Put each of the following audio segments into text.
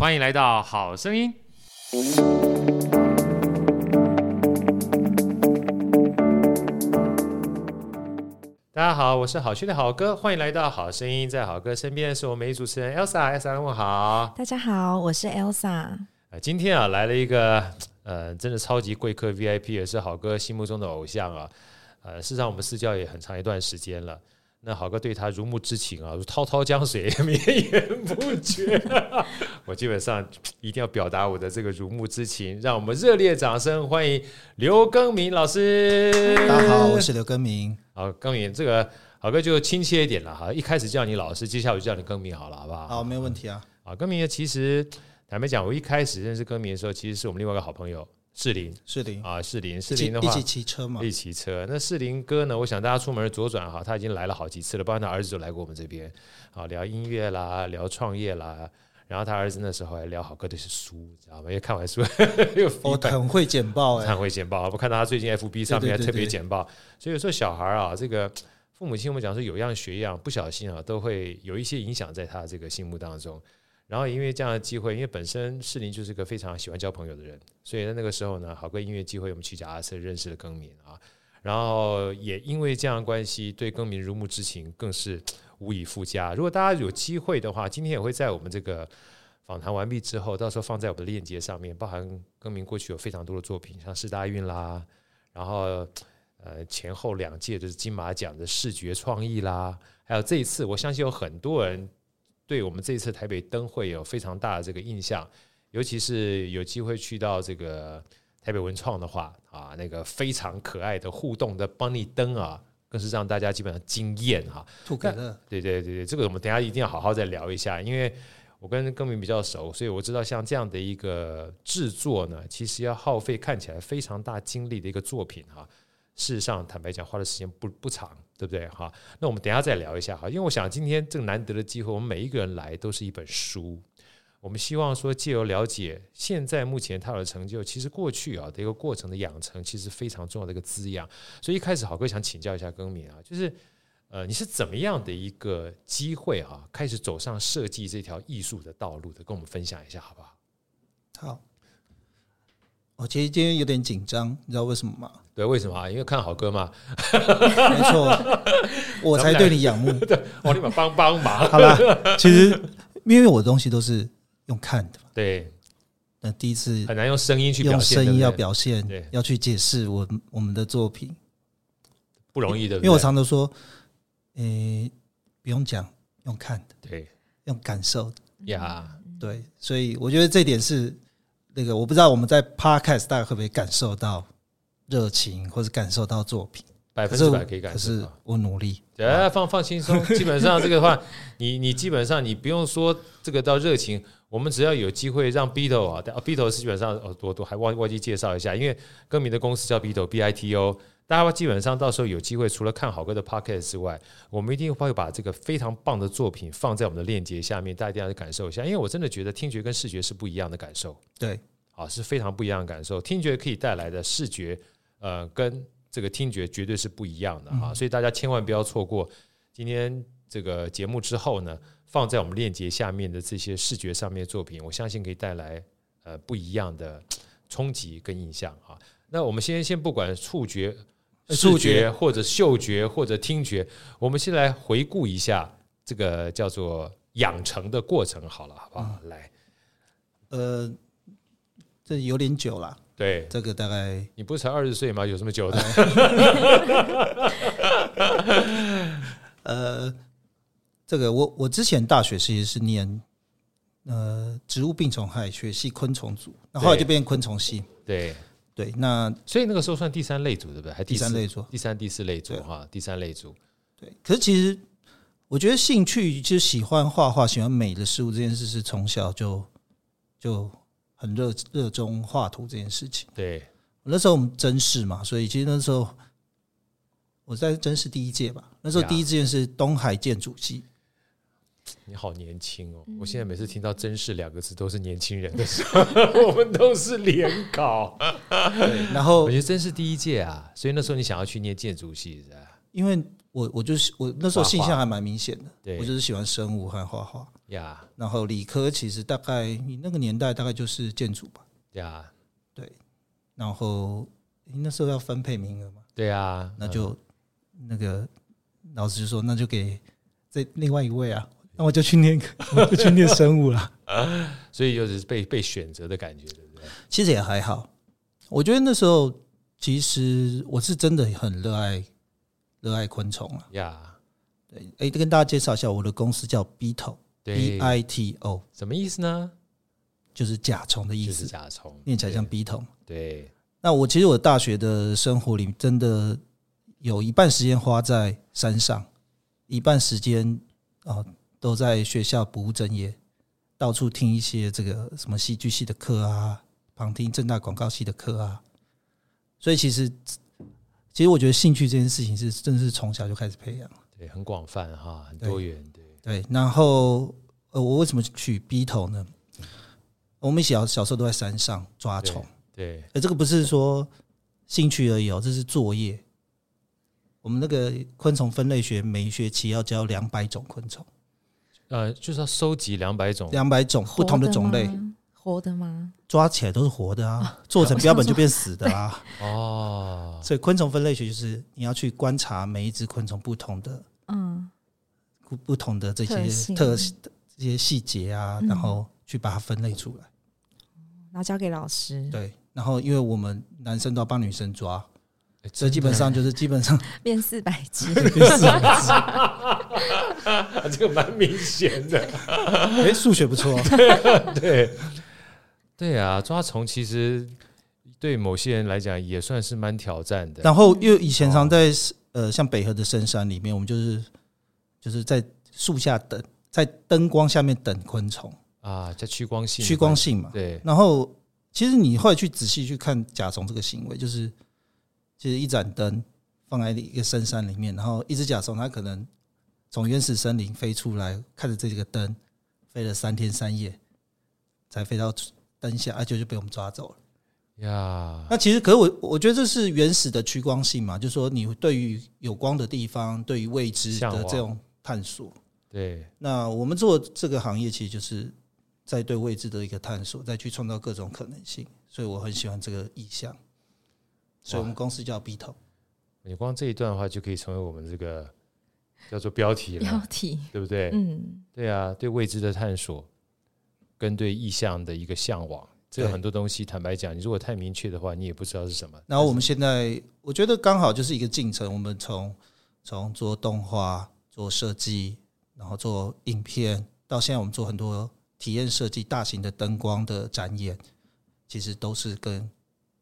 欢迎来到好声音。大家好，我是好趣的好哥，欢迎来到好声音。在好哥身边是我们美主持人 Elsa，Elsa 问好。大家好，我是 Elsa。今天啊来了一个呃，真的超级贵客 VIP，也是好哥心目中的偶像啊。呃，事实上我们私交也很长一段时间了。那好哥对他如沐之情啊，如滔滔江水 绵延不绝。我基本上 一定要表达我的这个如沐之情，让我们热烈掌声欢迎刘耕明老师。大家好，我是刘耕明。好，耕明，这个好哥就亲切一点了哈，一开始叫你老师，接下来我就叫你耕明好了，好不好？好，没有问题啊。啊，耕明其实坦白讲，我一开始认识耕明的时候，其实是我们另外一个好朋友。士林，士林啊，士林，士林的话一起骑车嘛，一起骑车。那士林哥呢？我想大家出门左转哈，他已经来了好几次了，包括他儿子就来过我们这边啊，聊音乐啦，聊创业啦。然后他儿子那时候还聊好哥的书，知道吗？因为看完书 又哦，很会剪报，很会剪报。我看到他最近 FB 上面还特别剪报，所以有时候小孩啊，这个父母亲我们讲说有样学样，不小心啊，都会有一些影响在他这个心目当中。然后因为这样的机会，因为本身世林就是个非常喜欢交朋友的人，所以在那个时候呢，好哥音乐机会，我们骑脚踏车认识了更名啊。然后也因为这样的关系，对更名如沐之情更是无以复加。如果大家有机会的话，今天也会在我们这个访谈完毕之后，到时候放在我们的链接上面，包含更名过去有非常多的作品，像四大运啦，然后呃前后两届就是金马奖的视觉创意啦，还有这一次，我相信有很多人。对我们这一次台北灯会有非常大的这个印象，尤其是有机会去到这个台北文创的话啊，那个非常可爱的互动的 Bunny 灯啊，更是让大家基本上惊艳哈。兔可乐，对对对对，这个我们等下一定要好好再聊一下，因为我跟耕民比较熟，所以我知道像这样的一个制作呢，其实要耗费看起来非常大精力的一个作品哈。事实上，坦白讲，花的时间不不长，对不对？哈，那我们等一下再聊一下哈，因为我想今天这个难得的机会，我们每一个人来都是一本书。我们希望说，借由了解现在目前他的成就，其实过去啊的一个过程的养成，其实非常重要的一个滋养。所以一开始，好哥想请教一下耕民啊，就是呃，你是怎么样的一个机会啊，开始走上设计这条艺术的道路的？跟我们分享一下好不好？好。我其实今天有点紧张，你知道为什么吗？对，为什么啊？因为看好哥嘛。没错，我才对你仰慕。对，我立马帮帮忙。好了，其实因为我的东西都是用看的。对。那第一次很难用声音去表声音要表现，对，要去解释我我们的作品，不容易的。因为我常常说，诶，不用讲，用看的，对，用感受的呀，对，所以我觉得这点是。那个我不知道我们在 Podcast 大家会不会感受到热情，或者感受到作品，百分之百可以感受。可是我努力，对，放放轻松。基本上这个的话，你你基本上你不用说这个到热情，我们只要有机会让 Bito 啊，Bito 是基本上哦，我都还忘忘记介绍一下，因为歌迷的公司叫 Bito，B I T O。大家基本上到时候有机会，除了看好歌的 podcast 之外，我们一定会把这个非常棒的作品放在我们的链接下面，大家一定要感受一下。因为我真的觉得听觉跟视觉是不一样的感受，对，啊，是非常不一样的感受。听觉可以带来的视觉，呃，跟这个听觉绝对是不一样的哈。所以大家千万不要错过今天这个节目之后呢，放在我们链接下面的这些视觉上面的作品，我相信可以带来呃不一样的冲击跟印象啊。那我们先先不管触觉。触觉或者嗅觉或者听觉，我们先来回顾一下这个叫做养成的过程，好了，好不好？嗯、来，呃，这有点久了。对，这个大概你不是才二十岁吗？有什么久的？呃，这个我我之前大学其实是念呃植物病虫害学系昆虫组，那后，后来就变成昆虫系。对。对，那所以那个时候算第三类组对不对？还第，第三类组，第三、第四类组哈，第三类组。对，可是其实我觉得兴趣就是喜欢画画、喜欢美的事物这件事，是从小就就很热热衷画图这件事情。对，那时候我们真试嘛，所以其实那时候我在真试第一届吧，那时候第一志愿是东海建筑系。你好年轻哦！我现在每次听到“真是”两个字，都是年轻人的时候。我们都是联考，对。然后我觉得真是第一届啊，所以那时候你想要去念建筑系是吧？因为我我就是我那时候性向还蛮明显的，对，我就是喜欢生物和画画呀，然后理科其实大概你那个年代大概就是建筑吧，呀，对，然后你那时候要分配名额嘛，对啊，那就那个老师就说那就给这另外一位啊，那我就去念，我就去念生物了，所以就是被被选择的感觉，对不对？其实也还好，我觉得那时候其实我是真的很热爱热爱昆虫啊，呀，对，哎，跟大家介绍一下，我的公司叫 Bito。B I T O 什么意思呢？就是甲虫的意思。甲虫念起来像 B 头。对。那我其实我大学的生活里，真的有一半时间花在山上，一半时间啊都在学校不务正业，到处听一些这个什么戏剧系的课啊，旁听正大广告系的课啊。所以其实，其实我觉得兴趣这件事情是真的是从小就开始培养。对，很广泛哈，很多元。对，然后呃，我为什么取 B 头呢？我们小小时候都在山上抓虫，对，呃，这个不是说兴趣而已哦，这是作业。我们那个昆虫分类学每一学期要教两百种昆虫，呃，就是要收集两百种，两百种不同的种类，活的吗？抓起来都是活的啊，做成标本就变死的啊。哦，所以昆虫分类学就是你要去观察每一只昆虫不同的，嗯。不不同的这些特这些细节啊，然后去把它分类出来，然后交给老师。对，然后因为我们男生都要帮女生抓，所以基本上就是基本上变四百只，变四百只，这个蛮明显的。哎，数学不错，对对啊，抓虫其实对某些人来讲也算是蛮挑战的。然后因为以前常在呃像北河的深山里面，我们就是。就是在树下等，在灯光下面等昆虫啊，叫趋光性，趋光性嘛。对。然后，其实你后来去仔细去看甲虫这个行为，就是其实一盏灯放在一个深山里面，然后一只甲虫它可能从原始森林飞出来，看着这个灯飞了三天三夜，才飞到灯下，而且就被我们抓走了。呀，那其实，可是我我觉得这是原始的趋光性嘛，就是说你对于有光的地方，对于未知的这种。探索，对。那我们做这个行业，其实就是在对未知的一个探索，再去创造各种可能性。所以我很喜欢这个意向，所以我们公司叫 B 头。你光这一段的话，就可以成为我们这个叫做标题了，标题对不对？嗯，对啊，对未知的探索，跟对意向的一个向往，这个很多东西，坦白讲，你如果太明确的话，你也不知道是什么。然后我们现在，我觉得刚好就是一个进程，我们从从做动画。做设计，然后做影片，到现在我们做很多体验设计、大型的灯光的展演，其实都是跟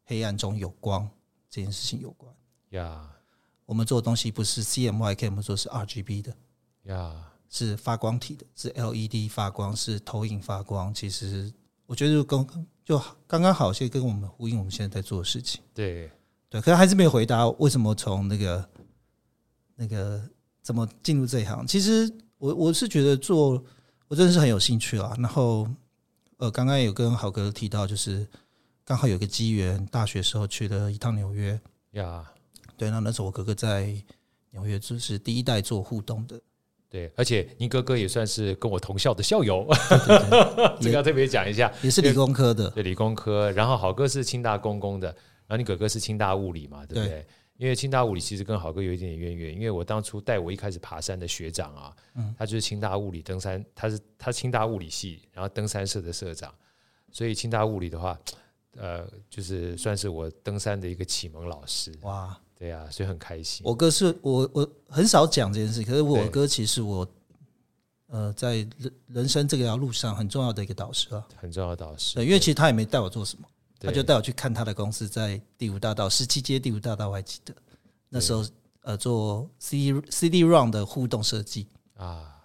黑暗中有光这件事情有关。呀，我们做的东西不是 CMYK，我们说是 RGB 的，呀，是发光体的，是 LED 发光，是投影发光。其实我觉得就刚就刚刚好，现在跟我们呼应我们现在在做的事情。对对，可是还是没有回答为什么从那个那个。怎么进入这一行？其实我我是觉得做，我真的是很有兴趣啊。然后，呃，刚刚有跟郝哥提到，就是刚好有个机缘，大学时候去了一趟纽约呀。对，那那时候我哥哥在纽约就是第一代做互动的。对，而且您哥哥也算是跟我同校的校友，这个要特别讲一下，也是理工科的，对，理工科。然后郝哥是清大工工的，然后你哥哥是清大物理嘛，对不对？对因为清大物理其实跟豪哥有一点点渊源，因为我当初带我一开始爬山的学长啊，他就是清大物理登山，他是他清大物理系，然后登山社的社长，所以清大物理的话，呃，就是算是我登山的一个启蒙老师。哇，对啊，所以很开心。我哥是我我很少讲这件事，可是我哥其实我，呃，在人人生这条路上很重要的一个导师啊，很重要的导师。对，因为其实他也没带我做什么。他就带我去看他的公司，在第五大道十七街第五大道，我还记得。那时候呃做 CD CD-ROM 的互动设计。啊，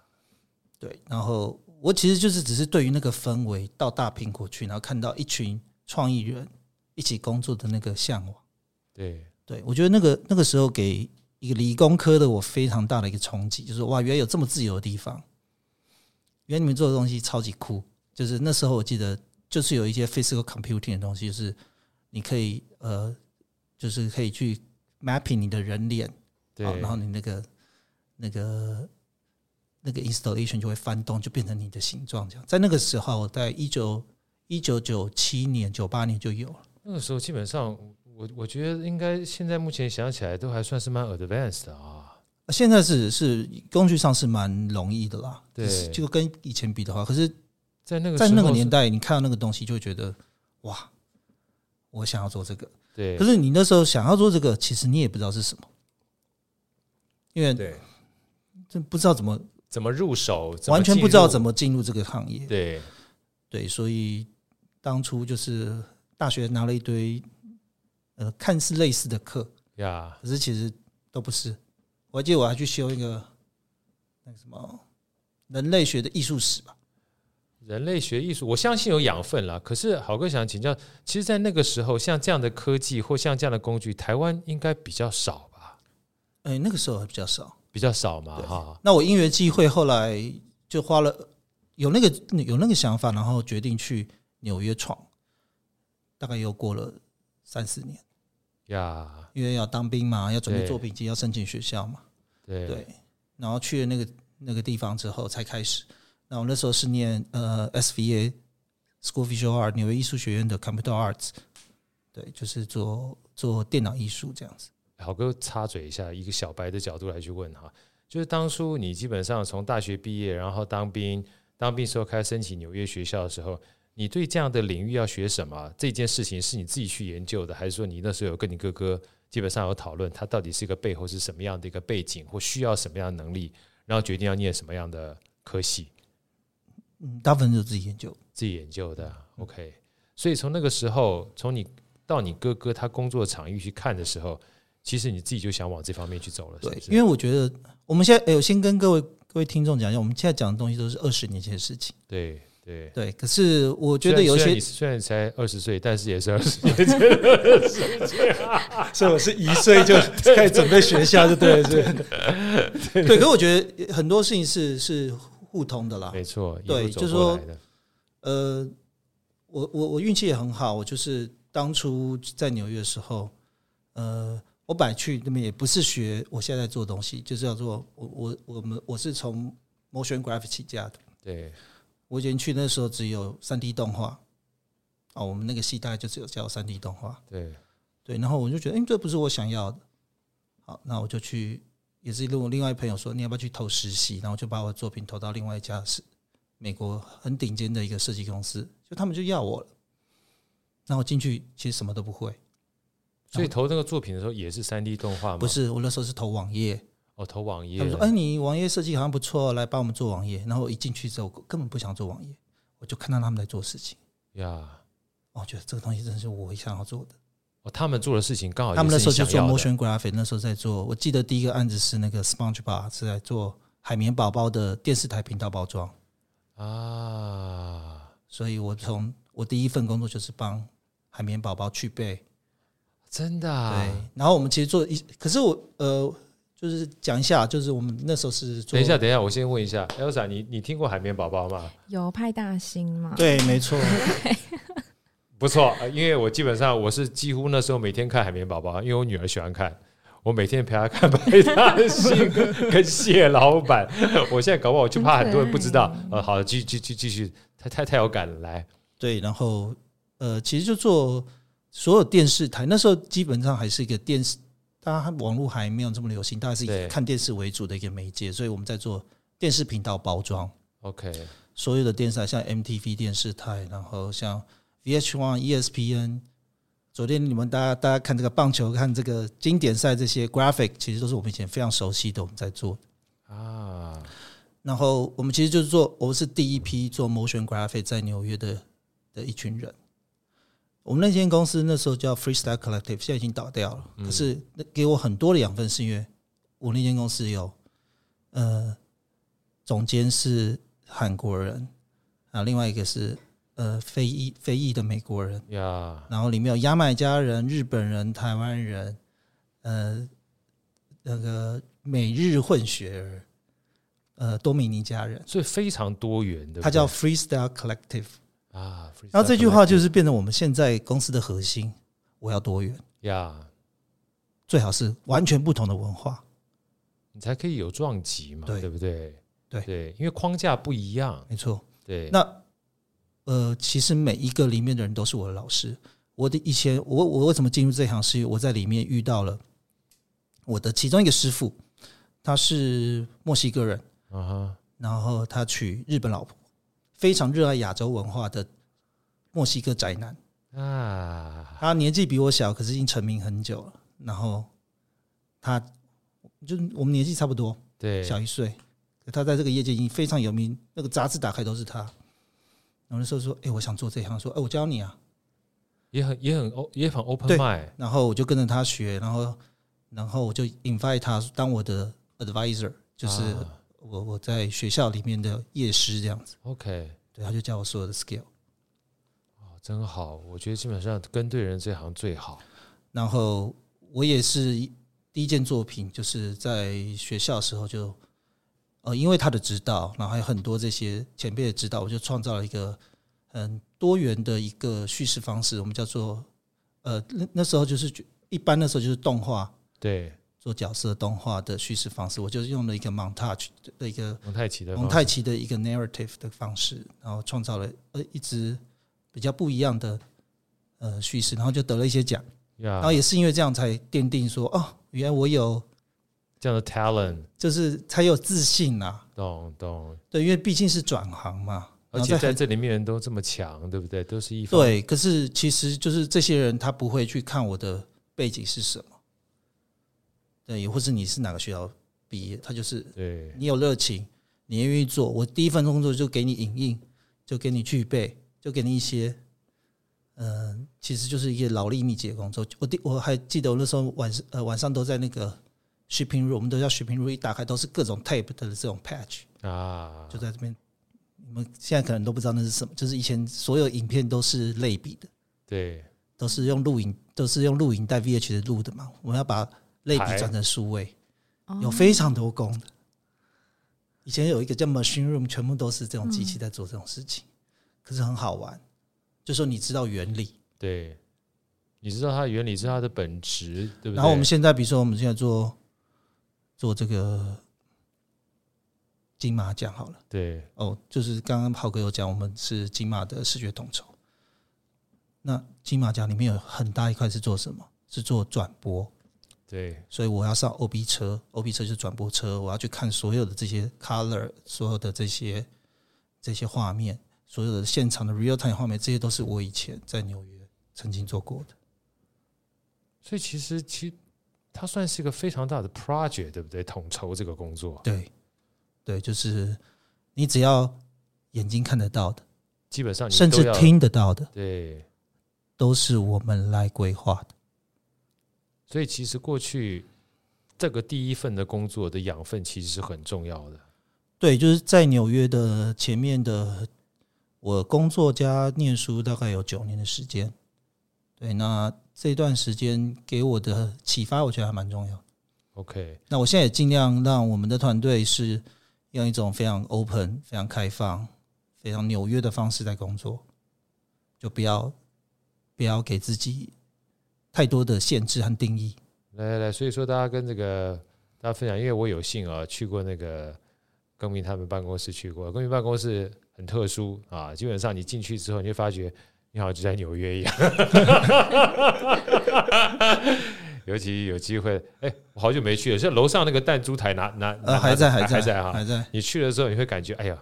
对，然后我其实就是只是对于那个氛围，到大苹果去，然后看到一群创意人一起工作的那个向往，对。对，我觉得那个那个时候给一个理工科的我非常大的一个冲击，就是哇，原来有这么自由的地方，原来你们做的东西超级酷，就是那时候我记得。就是有一些 physical computing 的东西，就是你可以呃，就是可以去 mapping 你的人脸，对，然后你那个那个那个 installation 就会翻动，就变成你的形状。这样，在那个时候，在一九一九九七年、九八年就有了。那个时候基本上，我我觉得应该现在目前想起来都还算是蛮 advanced 的啊。现在是是工具上是蛮容易的啦，对，就跟以前比的话，可是，在那个在那个年代，你看到那个东西就会觉得哇，我想要做这个。对，可是你那时候想要做这个，其实你也不知道是什么，因为对，这不知道怎么怎么入手，完全不知道怎么进入这个行业。对，对，所以当初就是大学拿了一堆呃看似类似的课呀，可是其实都不是。我记得我还去修一个那个什么人类学的艺术史吧。人类学艺术，我相信有养分了。可是好哥想请教，其实，在那个时候，像这样的科技或像这样的工具，台湾应该比较少吧？哎，那个时候还比较少，比较少嘛，哈。那我因缘际会，后来就花了有那个有那个想法，然后决定去纽约闯，大概又过了三四年呀，因为要当兵嘛，要准备作品集，要申请学校嘛。对，对，然后去了那个那个地方之后，才开始。那我那时候是念呃 SVA School of Visual Art 纽约艺术学院的 Computer Arts，对，就是做做电脑艺术这样子。好哥插嘴一下，一个小白的角度来去问哈，就是当初你基本上从大学毕业，然后当兵，当兵时候开始申请纽约学校的时候，你对这样的领域要学什么这件事情是你自己去研究的，还是说你那时候有跟你哥哥？基本上有讨论，他到底是一个背后是什么样的一个背景，或需要什么样的能力，然后决定要念什么样的科系。嗯，大部分都是自己研究，自己研究的。OK，所以从那个时候，从你到你哥哥他工作的场域去看的时候，其实你自己就想往这方面去走了，是不是？对，因为我觉得我们现在，哎，我先跟各位各位听众讲一下，我们现在讲的东西都是二十年前的事情。对。对对，可是我觉得有些虽然才二十岁，但是也是二十年前的事情，所以我是一岁就开始准备学校，就对了，对 对。可是我觉得很多事情是是互通的啦，没错，对，就是说，呃，我我我运气也很好，我就是当初在纽约的时候，呃，我本来去那边也不是学我现在做的东西，就是要做我我我们我是从 motion graphic 起家的，对。我以前去那时候只有三 D 动画，哦，我们那个系大概就只有教三 D 动画，对。对，然后我就觉得，哎，这不是我想要的，好，那我就去，也是跟我另外一朋友说，你要不要去投实习？然后就把我的作品投到另外一家是美国很顶尖的一个设计公司，就他们就要我了，然后进去其实什么都不会，所以投那个作品的时候也是三 D 动画吗？不是，我那时候是投网页。哦，投网页。他们说：“哎，你网页设计好像不错，来帮我们做网页。”然后我一进去之后，根本不想做网页，我就看到他们在做事情呀。我觉得这个东西真的是我想要做的。哦，他们做的事情刚好，他们那时候就做 motion graphic，那时候在做。我记得第一个案子是那个 SpongeBob 是在做海绵宝宝的电视台频道包装啊。所以我从我第一份工作就是帮海绵宝宝去背，真的啊。对。然后我们其实做一，可是我呃。就是讲一下，就是我们那时候是做。等一下，等一下，我先问一下，Elsa，你你听过海绵宝宝吗？有派大星吗？对，没错，不错。因为我基本上我是几乎那时候每天看海绵宝宝，因为我女儿喜欢看，我每天陪她看白大星跟蟹老板。我现在搞不好就怕很多人不知道。呃，好，继继继续继续，太太太有感了，来。对，然后呃，其实就做所有电视台，那时候基本上还是一个电视。大家，网络还没有这么流行，大家是以看电视为主的一个媒介，所以我们在做电视频道包装。OK，所有的电视台，像 MTV 电视台，然后像 VH1、ESPN，昨天你们大家大家看这个棒球，看这个经典赛这些 graphic，其实都是我们以前非常熟悉的，我们在做啊。然后我们其实就是做，我们是第一批做 motion graphic 在纽约的的一群人。我们那间公司那时候叫 Freestyle Collective，现在已经倒掉了。可是那给我很多的养分，是因为我那间公司有呃总监是韩国人啊，另外一个是呃非裔非裔的美国人呀，然后里面有牙买加人、日本人、台湾人，呃那个美日混血儿，呃多米尼加人，所以非常多元的。它叫 Freestyle Collective。啊，然后这句话就是变成我们现在公司的核心。我要多元呀最好是完全不同的文化，你才可以有撞击嘛，对，对不对？对对，因为框架不一样，没错。对，那呃，其实每一个里面的人都是我的老师。我的以前，我我为什么进入这行？是因为我在里面遇到了我的其中一个师傅，他是墨西哥人啊，uh huh. 然后他娶日本老婆，非常热爱亚洲文化的墨西哥宅男啊。Uh. 他年纪比我小，可是已经成名很久了。然后他就我们年纪差不多，对，小一岁。他在这个业界已经非常有名，那个杂志打开都是他。然后那时候说：“哎、欸，我想做这行。”说：“哎、欸，我教你啊。”也很也很也很 open mind。然后我就跟着他学，然后然后我就 invite 他当我的 advisor，就是我我在学校里面的业师这样子。OK，对，他就教我所有的 skill。哦，真好！我觉得基本上跟对人这行最好。然后我也是第一件作品，就是在学校的时候就。呃，因为他的指导，然后还有很多这些前辈的指导，我就创造了一个很多元的一个叙事方式。我们叫做呃，那那时候就是一般那时候就是动画，对，做角色动画的叙事方式。我就是用了一个 montage 的一个蒙太奇的蒙太奇的一个 narrative 的方式，然后创造了呃一支比较不一样的呃叙事，然后就得了一些奖。然后也是因为这样才奠定说，哦，原来我有。这样的 talent 就是才有自信呐、啊，懂懂对，因为毕竟是转行嘛，而且在这里面人都这么强，对不对？都是一方对，可是其实就是这些人他不会去看我的背景是什么，对，或是你是哪个学校毕业，他就是对你有热情，你愿意做，我第一份工作就给你影印，就给你具备，就给你一些，嗯、呃，其实就是一个劳力密集的工作。我第我还记得我那时候晚上呃晚上都在那个。Shipping room，我们都叫 shipping room，一打开都是各种 tape 的这种 patch 啊，就在这边。你们现在可能都不知道那是什么，就是以前所有影片都是类比的，对，都是用录影，都是用录影带 VH 的录的嘛。我们要把类比转成数位，有非常多功的。以前有一个叫 machine room，全部都是这种机器在做这种事情，可是很好玩，就说你知道原理，对，你知道它的原理是它的本质，对不对？然后我们现在，比如说我们现在做。做这个金马奖好了，对哦，就是刚刚浩哥有讲，我们是金马的视觉统筹。那金马奖里面有很大一块是做什么？是做转播。对，所以我要上 OB 车，OB 车就是转播车，我要去看所有的这些 color，所有的这些这些画面，所有的现场的 real time 画面，这些都是我以前在纽约曾经做过的。所以其实其。它算是一个非常大的 project，对不对？统筹这个工作，对，对，就是你只要眼睛看得到的，基本上甚至听得到的，对，都是我们来规划的。所以，其实过去这个第一份的工作的养分其实是很重要的。对，就是在纽约的前面的，我工作加念书大概有九年的时间。对，那。这段时间给我的启发，我觉得还蛮重要。OK，那我现在也尽量让我们的团队是用一种非常 open、非常开放、非常纽约的方式在工作，就不要不要给自己太多的限制和定义。来来来，所以说大家跟这个大家分享，因为我有幸啊去过那个耕民他们办公室去过，耕民办公室很特殊啊，基本上你进去之后，你会发觉。你好，就在纽约一样，尤其有机会，哎，我好久没去了。像楼上那个弹珠台拿，拿拿，还在，还在，还在哈，还在。你去了之后，你会感觉，哎呀，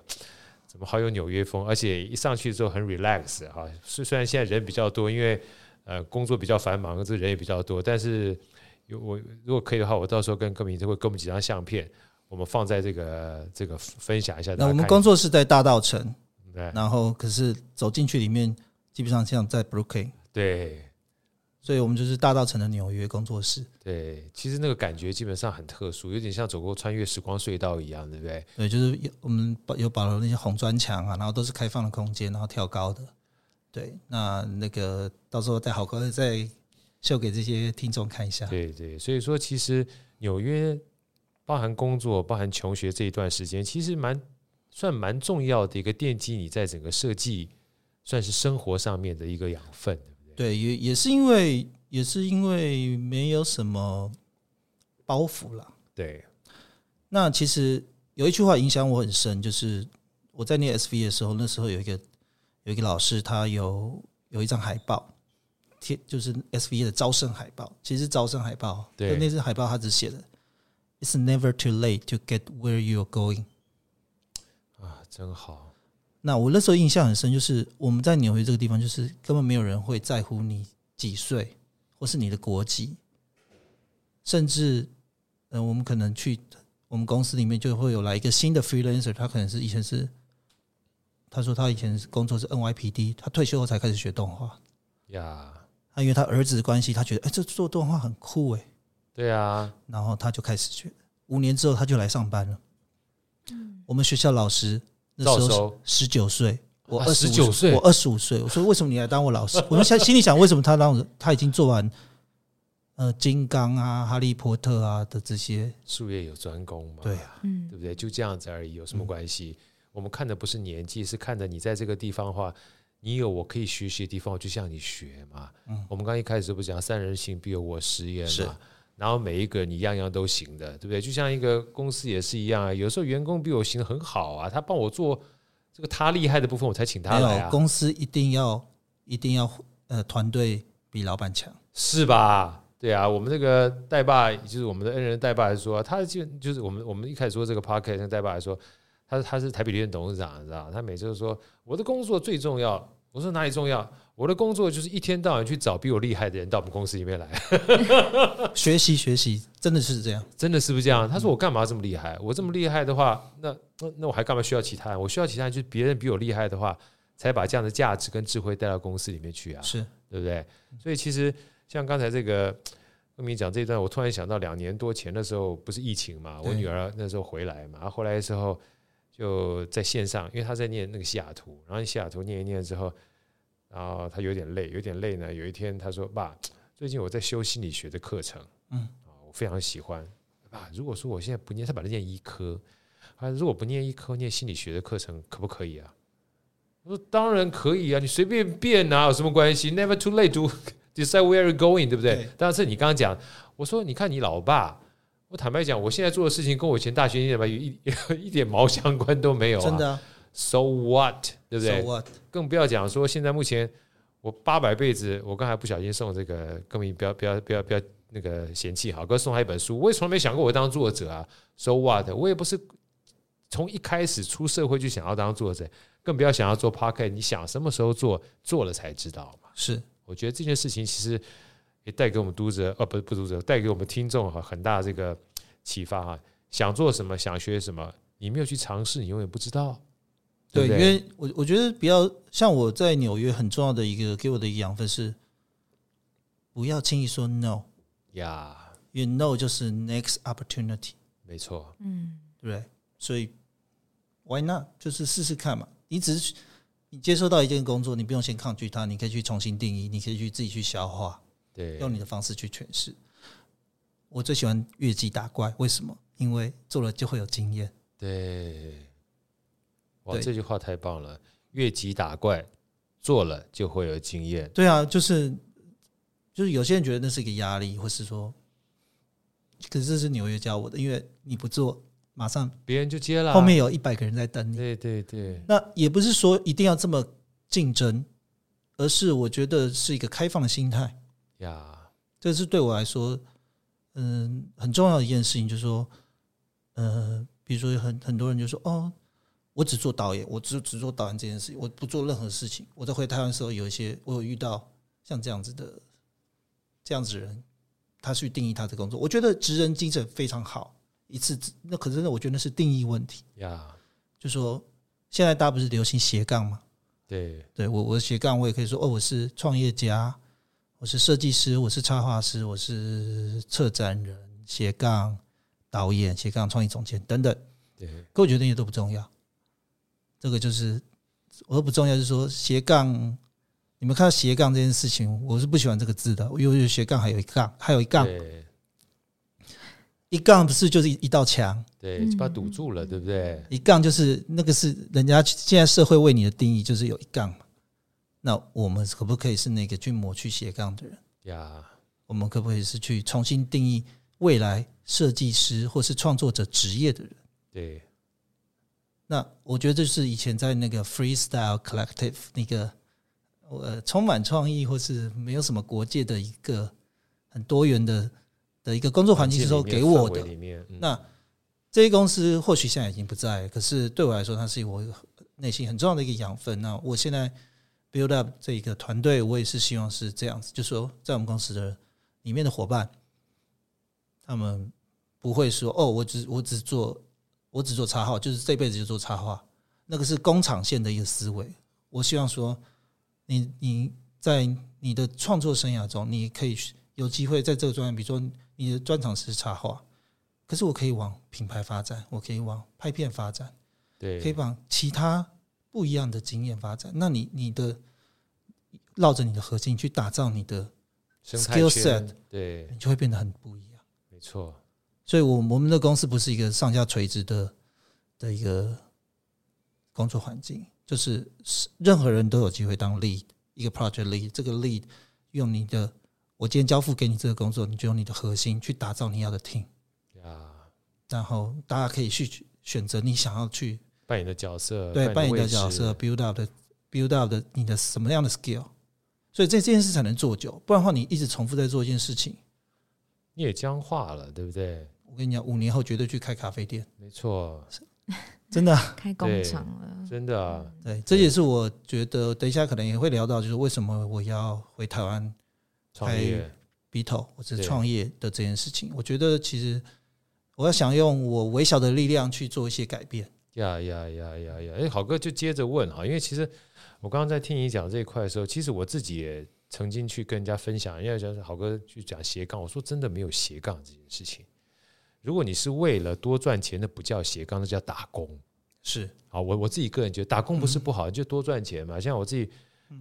怎么好有纽约风？而且一上去之后很 relax 哈。虽虽然现在人比较多，因为呃工作比较繁忙，这人也比较多，但是有我如果可以的话，我到时候跟歌迷就会给我们几张相片，我们放在这个这个分享一下。那我们工作室在大道城，对，然后可是走进去里面。基本上像在 Brooklyn，对，所以我们就是大稻埕的纽约工作室。对，其实那个感觉基本上很特殊，有点像走过穿越时光隧道一样，对不对？对，就是我们有保留那些红砖墙啊，然后都是开放的空间，然后跳高的。对，那那个到时候再好好再秀给这些听众看一下。对对，所以说其实纽约包含工作、包含求学这一段时间，其实蛮算蛮重要的一个奠基，你在整个设计。算是生活上面的一个养分，对不对？对，也也是因为也是因为没有什么包袱了。对，那其实有一句话影响我很深，就是我在念 SV 的时候，那时候有一个有一个老师，他有有一张海报贴，就是 SV 的招生海报，其实是招生海报。对，那张海报他只写的 “It's never too late to get where you're going”。啊，真好。那我那时候印象很深，就是我们在纽约这个地方，就是根本没有人会在乎你几岁，或是你的国籍，甚至，嗯、呃，我们可能去我们公司里面就会有来一个新的 freelancer，他可能是以前是，他说他以前工作是 NYPD，他退休后才开始学动画。呀，他因为他儿子的关系，他觉得哎，这做动画很酷哎。对啊，然后他就开始学，五年之后他就来上班了。嗯，我们学校老师。那时候十九岁，我二十九岁，我二十五岁。我说为什么你来当我老师？我们心里想，为什么他当他已经做完呃金刚啊、哈利波特啊的这些术业有专攻嘛？对啊，嗯，对不对？就这样子而已，有什么关系？嗯、我们看的不是年纪，是看的你在这个地方的话，你有我可以学习的地方，我就向你学嘛。嗯，我们刚一开始不讲三人行必有我师焉嘛？然后每一个你样样都行的，对不对？就像一个公司也是一样啊。有时候员工比我行得很好啊，他帮我做这个他厉害的部分，我才请他来啊。公司一定要一定要呃，团队比老板强，是吧？对啊，我们这个代爸就是我们的恩人代爸来说，他就就是我们我们一开始说这个 podcast 跟代爸来说，他他是台北联董事长，你知道？他每次都说我的工作最重要。我说哪里重要？我的工作就是一天到晚去找比我厉害的人到我们公司里面来 学习学习，真的是这样，真的是不是这样？他说我干嘛这么厉害？我这么厉害的话，那那那我还干嘛需要其他人？我需要其他人，就是别人比我厉害的话，才把这样的价值跟智慧带到公司里面去啊，是对不对？所以其实像刚才这个跟你讲这一段，我突然想到两年多前的时候，不是疫情嘛？我女儿那时候回来嘛，回来的时候。就在线上，因为她在念那个西雅图，然后西雅图念一念之后，然后他有点累，有点累呢。有一天他说：“爸，最近我在修心理学的课程，嗯，我非常喜欢。爸，如果说我现在不念，他把它念医科，他说如果不念医科，念心理学的课程可不可以啊？”我说：“当然可以啊，你随便变啊，有什么关系？Never too late to decide where you're going，对不对？但是你刚刚讲，我说你看你老爸。”我坦白讲，我现在做的事情跟我以前大学念的有一 一点毛相关都没有啊。真的？So what？对不对？So what？更不要讲说现在目前我八百辈子，我刚才不小心送这个，根本不要不要不要不要那个嫌弃好，哥送他一本书，我也从来没想过我当作者啊。So what？我也不是从一开始出社会就想要当作者，更不要想要做 p o c k e t。你想什么时候做，做了才知道嘛。是，我觉得这件事情其实。也带给我们读者，呃，不，不读者，带给我们听众哈很大的这个启发哈。想做什么，想学什么，你没有去尝试，你永远不知道。对，对，因为我我觉得比较像我在纽约很重要的一个给我的一个养分是，不要轻易说 no。呀，因为 no 就是 next opportunity。没错，嗯，对不对？所以 why not？就是试试看嘛。你只是你接受到一件工作，你不用先抗拒它，你可以去重新定义，你可以去自己去消化。对，用你的方式去诠释。我最喜欢越级打怪，为什么？因为做了就会有经验。对，哇，这句话太棒了！越级打怪，做了就会有经验。对啊，就是就是有些人觉得那是一个压力，或是说，可是这是纽约教我的，因为你不做，马上别人就接了，后面有一百个人在等你。对对对，那也不是说一定要这么竞争，而是我觉得是一个开放的心态。呀，这是对我来说，嗯，很重要的一件事情，就是说，呃，比如说很很多人就说，哦，我只做导演，我只只做导演这件事情，我不做任何事情。我在回台湾的时候，有一些我有遇到像这样子的这样子的人，他去定义他的工作，我觉得职人精神非常好。一次，那可是那，我觉得那是定义问题。呀，就说现在大家不是流行斜杠吗？对，对我我斜杠，我也可以说，哦，我是创业家。我是设计师，我是插画师，我是策展人、斜杠导演、斜杠创意总监等等。对，可我觉得那些都不重要。这个就是我说不重要，就是说斜杠，你们看到斜杠这件事情，我是不喜欢这个字的。因为斜杠还有一杠，还有一杠，一杠不是就是一一道墙？对，就把它堵住了，对不对？一杠就是那个是人家现在社会为你的定义，就是有一杠嘛。那我们可不可以是那个去抹去斜杠的人呀？我们可不可以是去重新定义未来设计师或是创作者职业的人？对，那我觉得这是以前在那个 Freestyle Collective 那个呃充满创意或是没有什么国界的一个很多元的的一个工作环境的时候给我的。那这些公司或许现在已经不在，可是对我来说，它是我内心很重要的一个养分。那我现在 build up 这一个团队，我也是希望是这样子，就是说在我们公司的里面的伙伴，他们不会说哦，我只我只做。我只做插画，就是这辈子就做插画，那个是工厂线的一个思维。我希望说你，你你在你的创作生涯中，你可以有机会在这个专业，比如说你的专长是插画，可是我可以往品牌发展，我可以往拍片发展，对，可以往其他不一样的经验发展。那你你的绕着你的核心去打造你的 skill set，对，你就会变得很不一样。没错。所以，我我们的公司不是一个上下垂直的的一个工作环境，就是任何人都有机会当 lead，一个 project lead。这个 lead 用你的，我今天交付给你这个工作，你就用你的核心去打造你要的 team。啊，然后大家可以去选择你想要去扮演的角色，对，扮演的角色，build up 的 build up 的你的什么样的 skill。所以这这件事才能做久，不然的话，你一直重复在做一件事情，你也僵化了，对不对？我跟你讲，五年后绝对去开咖啡店。没错，真的开工厂了，真的、啊。对，这也是我觉得等一下可能也会聊到，就是为什么我要回台湾创业，Bito 或者创业的这件事情。我觉得其实我要想用我微小的力量去做一些改变。呀呀呀呀呀！哎，好哥就接着问哈，因为其实我刚刚在听你讲这一块的时候，其实我自己也曾经去跟人家分享，因为就是郝哥去讲斜杠，我说真的没有斜杠这件事情。如果你是为了多赚钱，那不叫斜杠，那叫打工。是啊，我我自己个人觉得打工不是不好，就多赚钱嘛。像我自己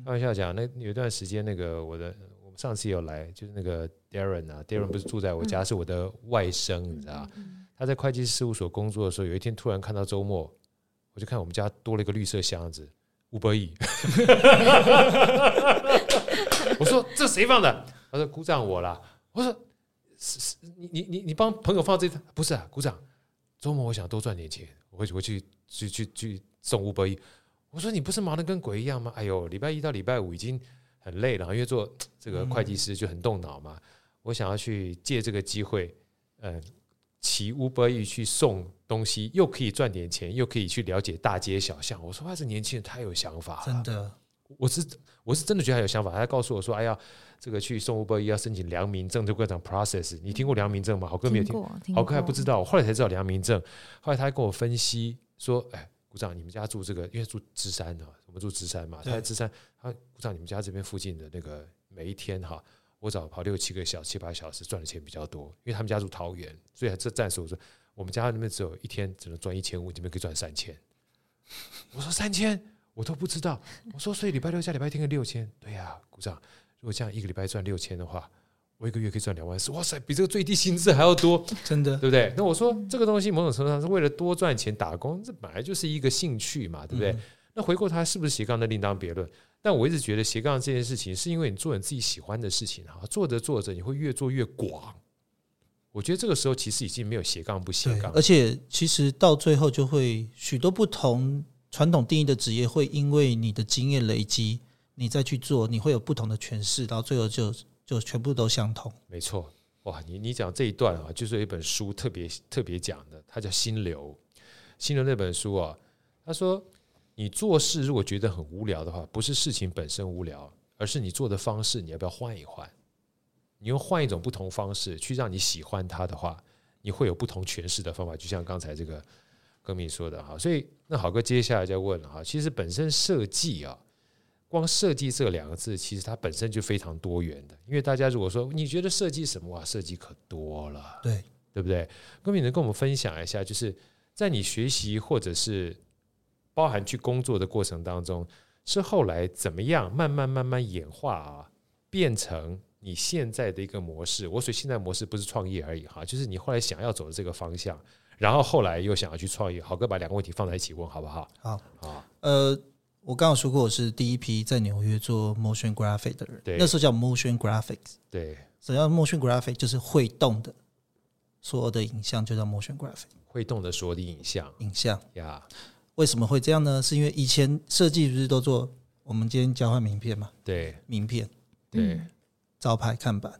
开玩笑讲，那有一段时间，那个我的我们上次有来，就是那个 Darren 啊，Darren 不是住在我家，是我的外甥，你知道？他在会计师事务所工作的时候，有一天突然看到周末，我就看我们家多了一个绿色箱子，Uber Eats。我说这谁放的？他说鼓掌我了。我说。是是，你你你你帮朋友放这不是啊？鼓掌。周末我想多赚点钱，我会我去去去去送 Uber Eats。我说你不是忙得跟鬼一样吗？哎呦，礼拜一到礼拜五已经很累了，因为做这个会计师就很动脑嘛。我想要去借这个机会，嗯，骑 Uber Eats 去送东西，又可以赚点钱，又可以去了解大街小巷。我说哇，这年轻人太有想法了，真的。我是我是真的觉得他有想法，他告诉我说：“哎呀，这个去送 Uber 要申请良民证，这个讲 process，你听过良民证吗？”好哥没有听，听郝哥还不知道，我后来才知道良民证。后来他还跟我分析说：“哎，股长，你们家住这个，因为住芝山的，我们住芝山嘛，他在芝山。他股长，你们家这边附近的那个每一天哈，我早跑六七个小时、七八小时，赚的钱比较多，因为他们家住桃园，所以这暂时我说我们家那边只有一天只能赚一千五，你们可以赚三千。我说三千。”我都不知道，我说，所以礼拜六加礼拜天的六千，对呀，鼓掌，如果这样一个礼拜赚六千的话，我一个月可以赚两万四，哇塞，比这个最低薪资还要多，真的，对不对？那我说这个东西某种程度上是为了多赚钱打工，这本来就是一个兴趣嘛，对不对？那回过头来是不是斜杠，那另当别论。但我一直觉得斜杠这件事情，是因为你做你自己喜欢的事情哈，做着做着你会越做越广。我觉得这个时候其实已经没有斜杠不斜杠，而且其实到最后就会许多不同。传统定义的职业会因为你的经验累积，你再去做，你会有不同的诠释，到最后就就全部都相同。没错，哇，你你讲这一段啊，就是有一本书特别特别讲的，它叫《心流》。心流那本书啊，他说你做事如果觉得很无聊的话，不是事情本身无聊，而是你做的方式，你要不要换一换？你用换一种不同方式去让你喜欢它的话，你会有不同诠释的方法。就像刚才这个。跟你说的哈，所以那好哥接下来就要问了哈。其实本身设计啊，光设计这两个字，其实它本身就非常多元的。因为大家如果说你觉得设计什么啊，设计可多了，对对不对？歌迷能跟我们分享一下，就是在你学习或者是包含去工作的过程当中，是后来怎么样慢慢慢慢演化啊，变成你现在的一个模式？我所现在模式不是创业而已哈，就是你后来想要走的这个方向。然后后来又想要去创业，好哥把两个问题放在一起问好不好？好，好。呃，我刚刚说过，我是第一批在纽约做 motion graphic 的人，对，那时候叫 motion graphics，对，什么叫 motion graphic？就是会动的，所有的影像就叫 motion graphic，会动的所有的影像，影像。呀。为什么会这样呢？是因为以前设计不是都做我们今天交换名片嘛？对，名片，对，招牌看板，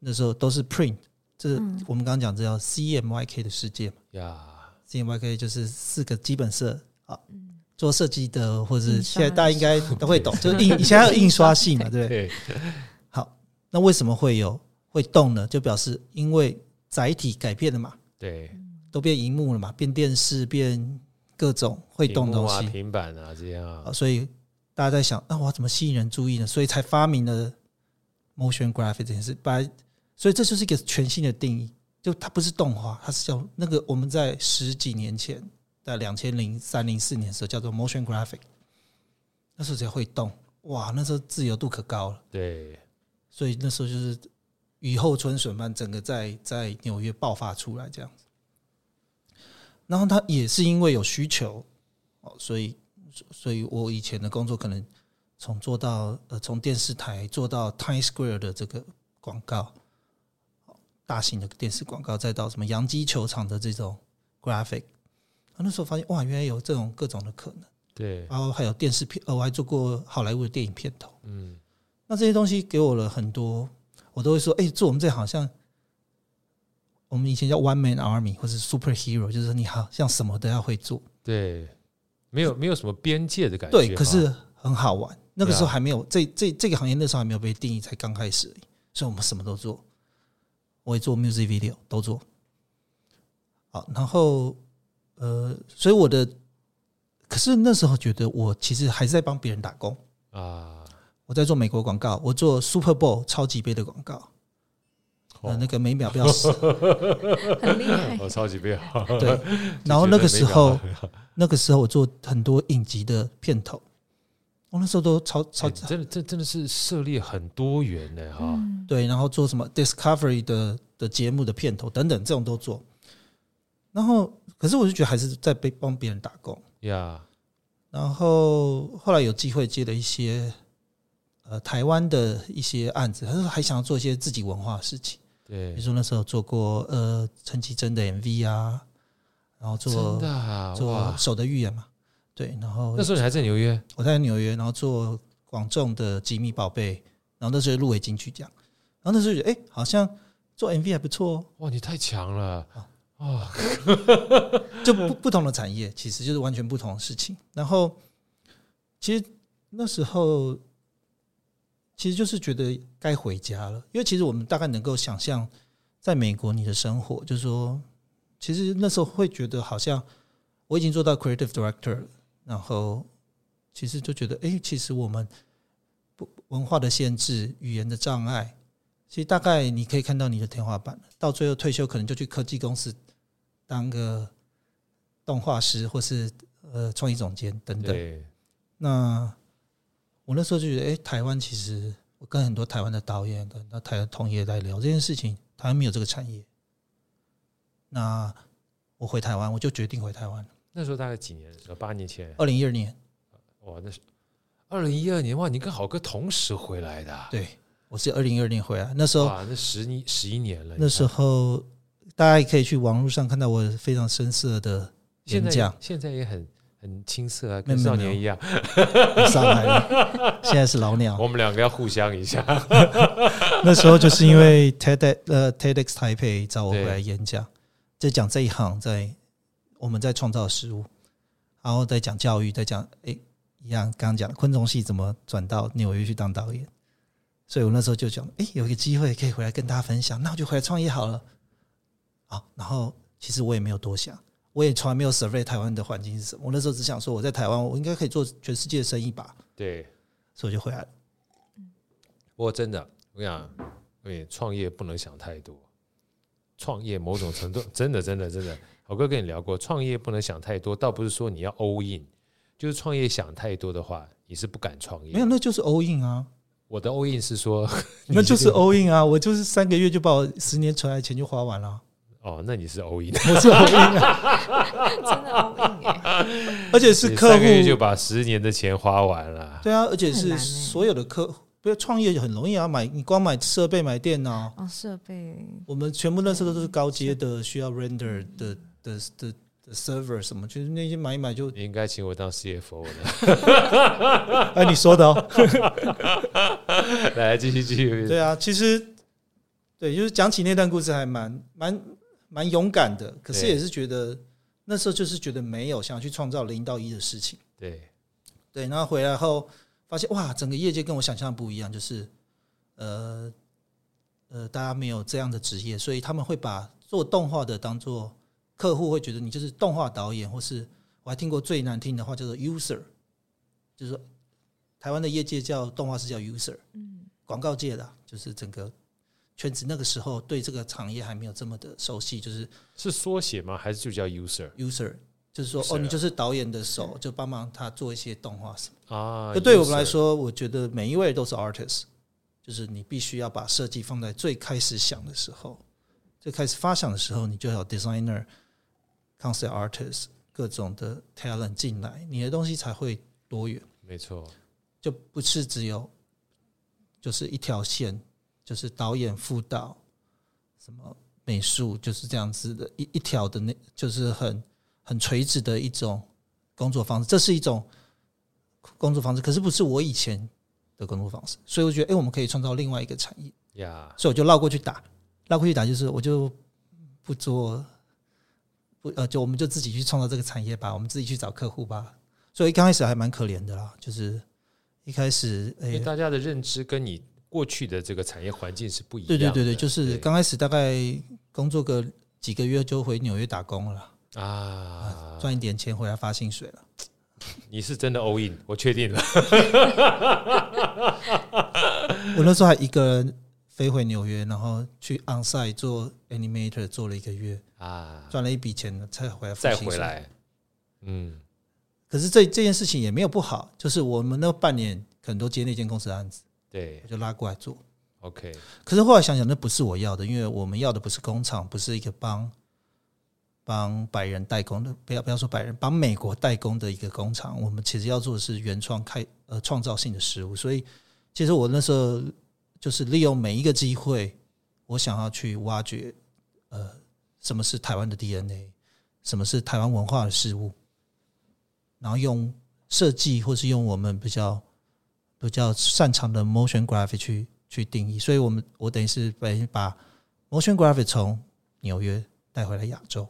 那时候都是 print，这是我们刚刚讲这叫 CMYK 的世界嘛？呀，CMYK 就是四个基本色啊。做设计的或者是现在大家应该都会懂，就是印以前还有印刷系嘛，对不对？好，那为什么会有会动呢？就表示因为载体改变了嘛，对，都变荧幕了嘛，变电视，变各种会动东西，啊、平板啊这样啊，所以大家在想，那我要怎么吸引人注意呢？所以才发明了 motion graphic 这件事。本来，所以这就是一个全新的定义，就它不是动画，它是叫那个我们在十几年前。在两千零三零四年的时候，叫做 motion graphic，那时候才会动，哇，那时候自由度可高了。对，所以那时候就是雨后春笋般，整个在在纽约爆发出来这样子。然后他也是因为有需求，哦，所以所以我以前的工作可能从做到呃，从电视台做到 Times Square 的这个广告，大型的电视广告，再到什么洋基球场的这种 graphic。那时候发现哇，原来有这种各种的可能。对，然后还有电视片，呃，我还做过好莱坞的电影片头。嗯，那这些东西给我了很多，我都会说，哎，做我们这好像我们以前叫 One Man Army 或者 Superhero，就是你好像什么都要会做。对，没有没有什么边界的感觉。对，可是很好玩。那个时候还没有这这这个行业那时候还没有被定义，才刚开始，所以我们什么都做。我也做 music video 都做。好，然后。呃，所以我的，可是那时候觉得我其实还是在帮别人打工啊。我在做美国广告，我做 Super Bowl 超级杯的广告，呃，那个每秒不要死，很厉害。哦，超级杯好。对，然后那个时候，那个时候我做很多影集的片头，我那时候都超超真的，这真的是涉猎很多元的哈。对，然后做什么 Discovery 的的节目的片头等等，这种都做。然后，可是我就觉得还是在被帮别人打工呀。然后后来有机会接了一些呃台湾的一些案子，他说还想要做一些自己文化的事情。对，比如说那时候做过呃陈绮贞的 MV 啊，然后做做手的预言嘛。对，然后那时候你还在纽约，我在纽约，然后做广众的吉米宝贝，然后那时候入围金曲奖，然后那时候觉得哎，好像做 MV 还不错哦。哇，你太强了。哦，就不不同的产业，其实就是完全不同的事情。然后，其实那时候，其实就是觉得该回家了，因为其实我们大概能够想象，在美国你的生活，就是说，其实那时候会觉得好像我已经做到 creative director 了，然后其实就觉得，哎，其实我们不文化的限制、语言的障碍，其实大概你可以看到你的天花板了。到最后退休，可能就去科技公司。当个动画师，或是呃创意总监等等。对那我那时候就觉得，哎、欸，台湾其实我跟很多台湾的导演跟那台湾同业在聊这件事情，台湾没有这个产业。那我回台湾，我就决定回台湾。那时候大概几年？八年前？二零一二年。哇，那是二零一二年哇！你跟好哥同时回来的？对，我是二零一二年回来。那时候哇，那十一十一年了。那时候。大家也可以去网络上看到我非常深色的演讲，现，现在也很很青涩啊，跟少年一样。上海了，现在是老鸟。我们两个要互相一下。那时候就是因为 TED 呃 TEDx 台北找我回来演讲，在讲这一行，在我们在创造食物，然后在讲教育，在讲哎一样刚刚讲昆虫系怎么转到纽约去当导演，所以我那时候就讲哎有一个机会可以回来跟大家分享，那我就回来创业好了。啊，然后其实我也没有多想，我也从来没有 survey 台湾的环境是什么。我那时候只想说，我在台湾，我应该可以做全世界的生意吧。对，所以我就回来了。不过真的，我跟你讲，对，创业不能想太多。创业某种程度，真的，真的，真的，郝哥跟你聊过，创业不能想太多，倒不是说你要 all in，就是创业想太多的话，你是不敢创业。没有，那就是 all in 啊。我的 all in 是说，那就是 all in 啊，我就是三个月就把我十年存来的钱就花完了。哦，那你是 all in，我是 all in 啊，真的 all in 耶，而且是客户就把十年的钱花完了。对啊，而且是所有的客户，不要创业就很容易啊，买你光买设备、买电脑哦，设备，我们全部那时候都是高阶的，需要 render 的的的的 server 什么，就是那些买一买就你应该请我当 CFO 的。哎，你说的哦。来继续继续。对啊，其实对，就是讲起那段故事还蛮蛮蛮勇敢的，可是也是觉得那时候就是觉得没有想要去创造零到一的事情。对对，然后回来后发现哇，整个业界跟我想象不一样，就是呃。呃，大家没有这样的职业，所以他们会把做动画的当做客户，会觉得你就是动画导演，或是我还听过最难听的话叫做 user，就是说台湾的业界叫动画师叫 user，嗯，广告界的就是整个圈子那个时候对这个行业还没有这么的熟悉，就是是缩写吗？还是就叫 user？user 就是说哦，你就是导演的手，就帮忙他做一些动画什么啊。就对我们来说，我觉得每一位都是 artist。就是你必须要把设计放在最开始想的时候，最开始发想的时候，你就要 designer、concept artist 各种的 talent 进来，你的东西才会多元。没错，就不是只有就是一条线，就是导演、副导、什么美术，就是这样子的一一条的那，就是很很垂直的一种工作方式。这是一种工作方式，可是不是我以前。的工作方式，所以我觉得，哎，我们可以创造另外一个产业。呀，所以我就绕过去打，绕过去打，就是我就不做，不呃，就我们就自己去创造这个产业吧，我们自己去找客户吧。所以刚开始还蛮可怜的啦，就是一开始，哎，因为大家的认知跟你过去的这个产业环境是不一样。对对对对，就是刚开始大概工作个几个月就回纽约打工了啊，赚一点钱回来发薪水了。你是真的 all in，我确定了。我那时候还一个人飞回纽约，然后去 onsite 做 animator 做了一个月啊，赚了一笔钱才回来。再回来，嗯。可是这这件事情也没有不好，就是我们那半年可能都接那间公司的案子，对，我就拉过来做。OK。可是后来想想，那不是我要的，因为我们要的不是工厂，不是一个帮。帮白人代工的，不要不要说白人，帮美国代工的一个工厂，我们其实要做的是原创开呃创造性的事物。所以，其实我那时候就是利用每一个机会，我想要去挖掘呃什么是台湾的 DNA，什么是台湾文化的事物，然后用设计或是用我们比较比较擅长的 motion graphic 去去定义。所以我们我等于是把 motion graphic 从纽约带回来亚洲。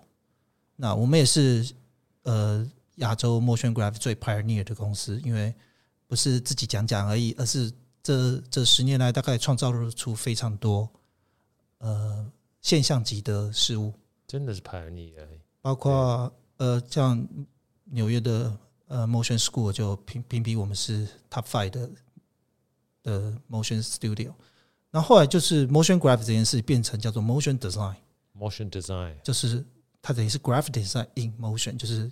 那我们也是呃亚洲 motion graphic 最 pioneer 的公司，因为不是自己讲讲而已，而是这这十年来大概创造了出非常多呃现象级的事物，真的是 pioneer。包括呃像纽约的呃 motion school 就评评比我们是 top five 的的 motion studio，然后后来就是 motion graphic 这件事变成叫做 motion design，motion design 就是。它等于是 graphic design in motion，就是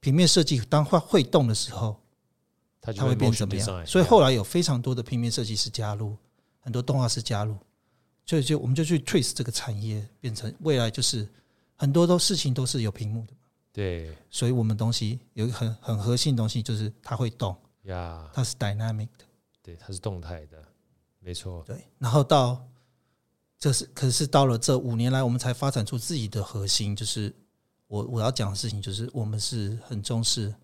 平面设计。当画会动的时候，它会变怎么样？所以后来有非常多的平面设计师加入，很多动画师加入，所以就我们就去 trace 这个产业，变成未来就是很多都事情都是有屏幕的。对，所以我们东西有一个很很核心的东西，就是它会动呀，它是 dynamic 的，对，它是动态的，没错。对，然后到。这是，可是到了这五年来，我们才发展出自己的核心，就是我我要讲的事情，就是我们是很重视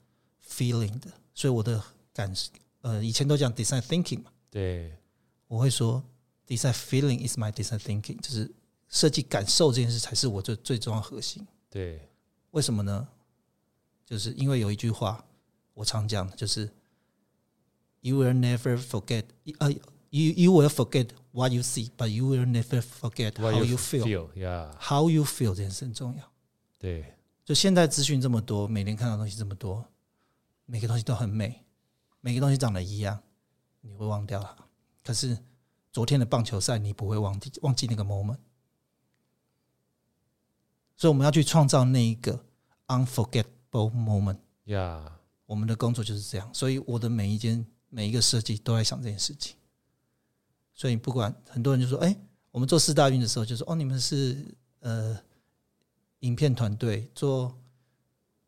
feeling 的，所以我的感，呃，以前都讲 design thinking 嘛，对，我会说 design feeling is my design thinking，就是设计感受这件事才是我最最重要核心。对，为什么呢？就是因为有一句话我常讲的，就是 you will never forget，呃，you you will forget。What you see, but you will never forget how you feel. Yeah. How you feel 这件事很重要。对，就现在资讯这么多，每天看到东西这么多，每个东西都很美，每个东西长得一样，你会忘掉它。可是昨天的棒球赛，你不会忘记忘记那个 moment。所以我们要去创造那一个 unforgettable moment。Yeah，我们的工作就是这样。所以我的每一间每一个设计都在想这件事情。所以不管很多人就说，哎，我们做四大运的时候就说，哦，你们是呃影片团队；做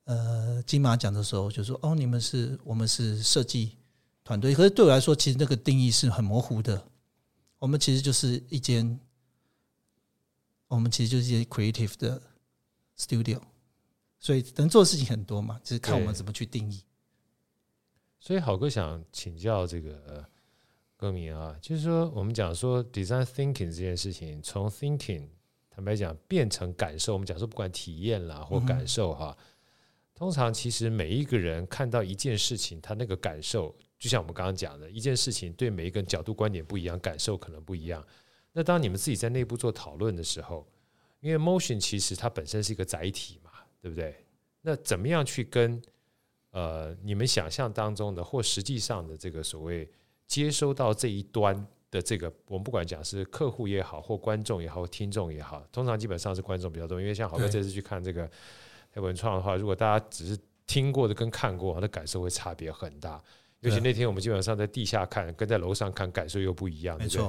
呃金马奖的时候就说，哦，你们是我们是设计团队。可是对我来说，其实那个定义是很模糊的。我们其实就是一间，我们其实就是一间 creative 的 studio。所以能做的事情很多嘛，就是看我们怎么去定义。所以好哥想请教这个歌迷啊，就是说我们讲说 design thinking 这件事情，从 thinking 坦白讲变成感受，我们讲说不管体验啦或感受哈，通常其实每一个人看到一件事情，他那个感受，就像我们刚刚讲的，一件事情对每一个人角度观点不一样，感受可能不一样。那当你们自己在内部做讨论的时候，因为 motion 其实它本身是一个载体嘛，对不对？那怎么样去跟呃你们想象当中的或实际上的这个所谓接收到这一端的这个，我们不管讲是客户也好，或观众也好，或听众也好，通常基本上是观众比较多，因为像好哥这次去看这个文创的话，如果大家只是听过的跟看过，那感受会差别很大。尤其那天我们基本上在地下看，跟在楼上看感受又不一样，对不对？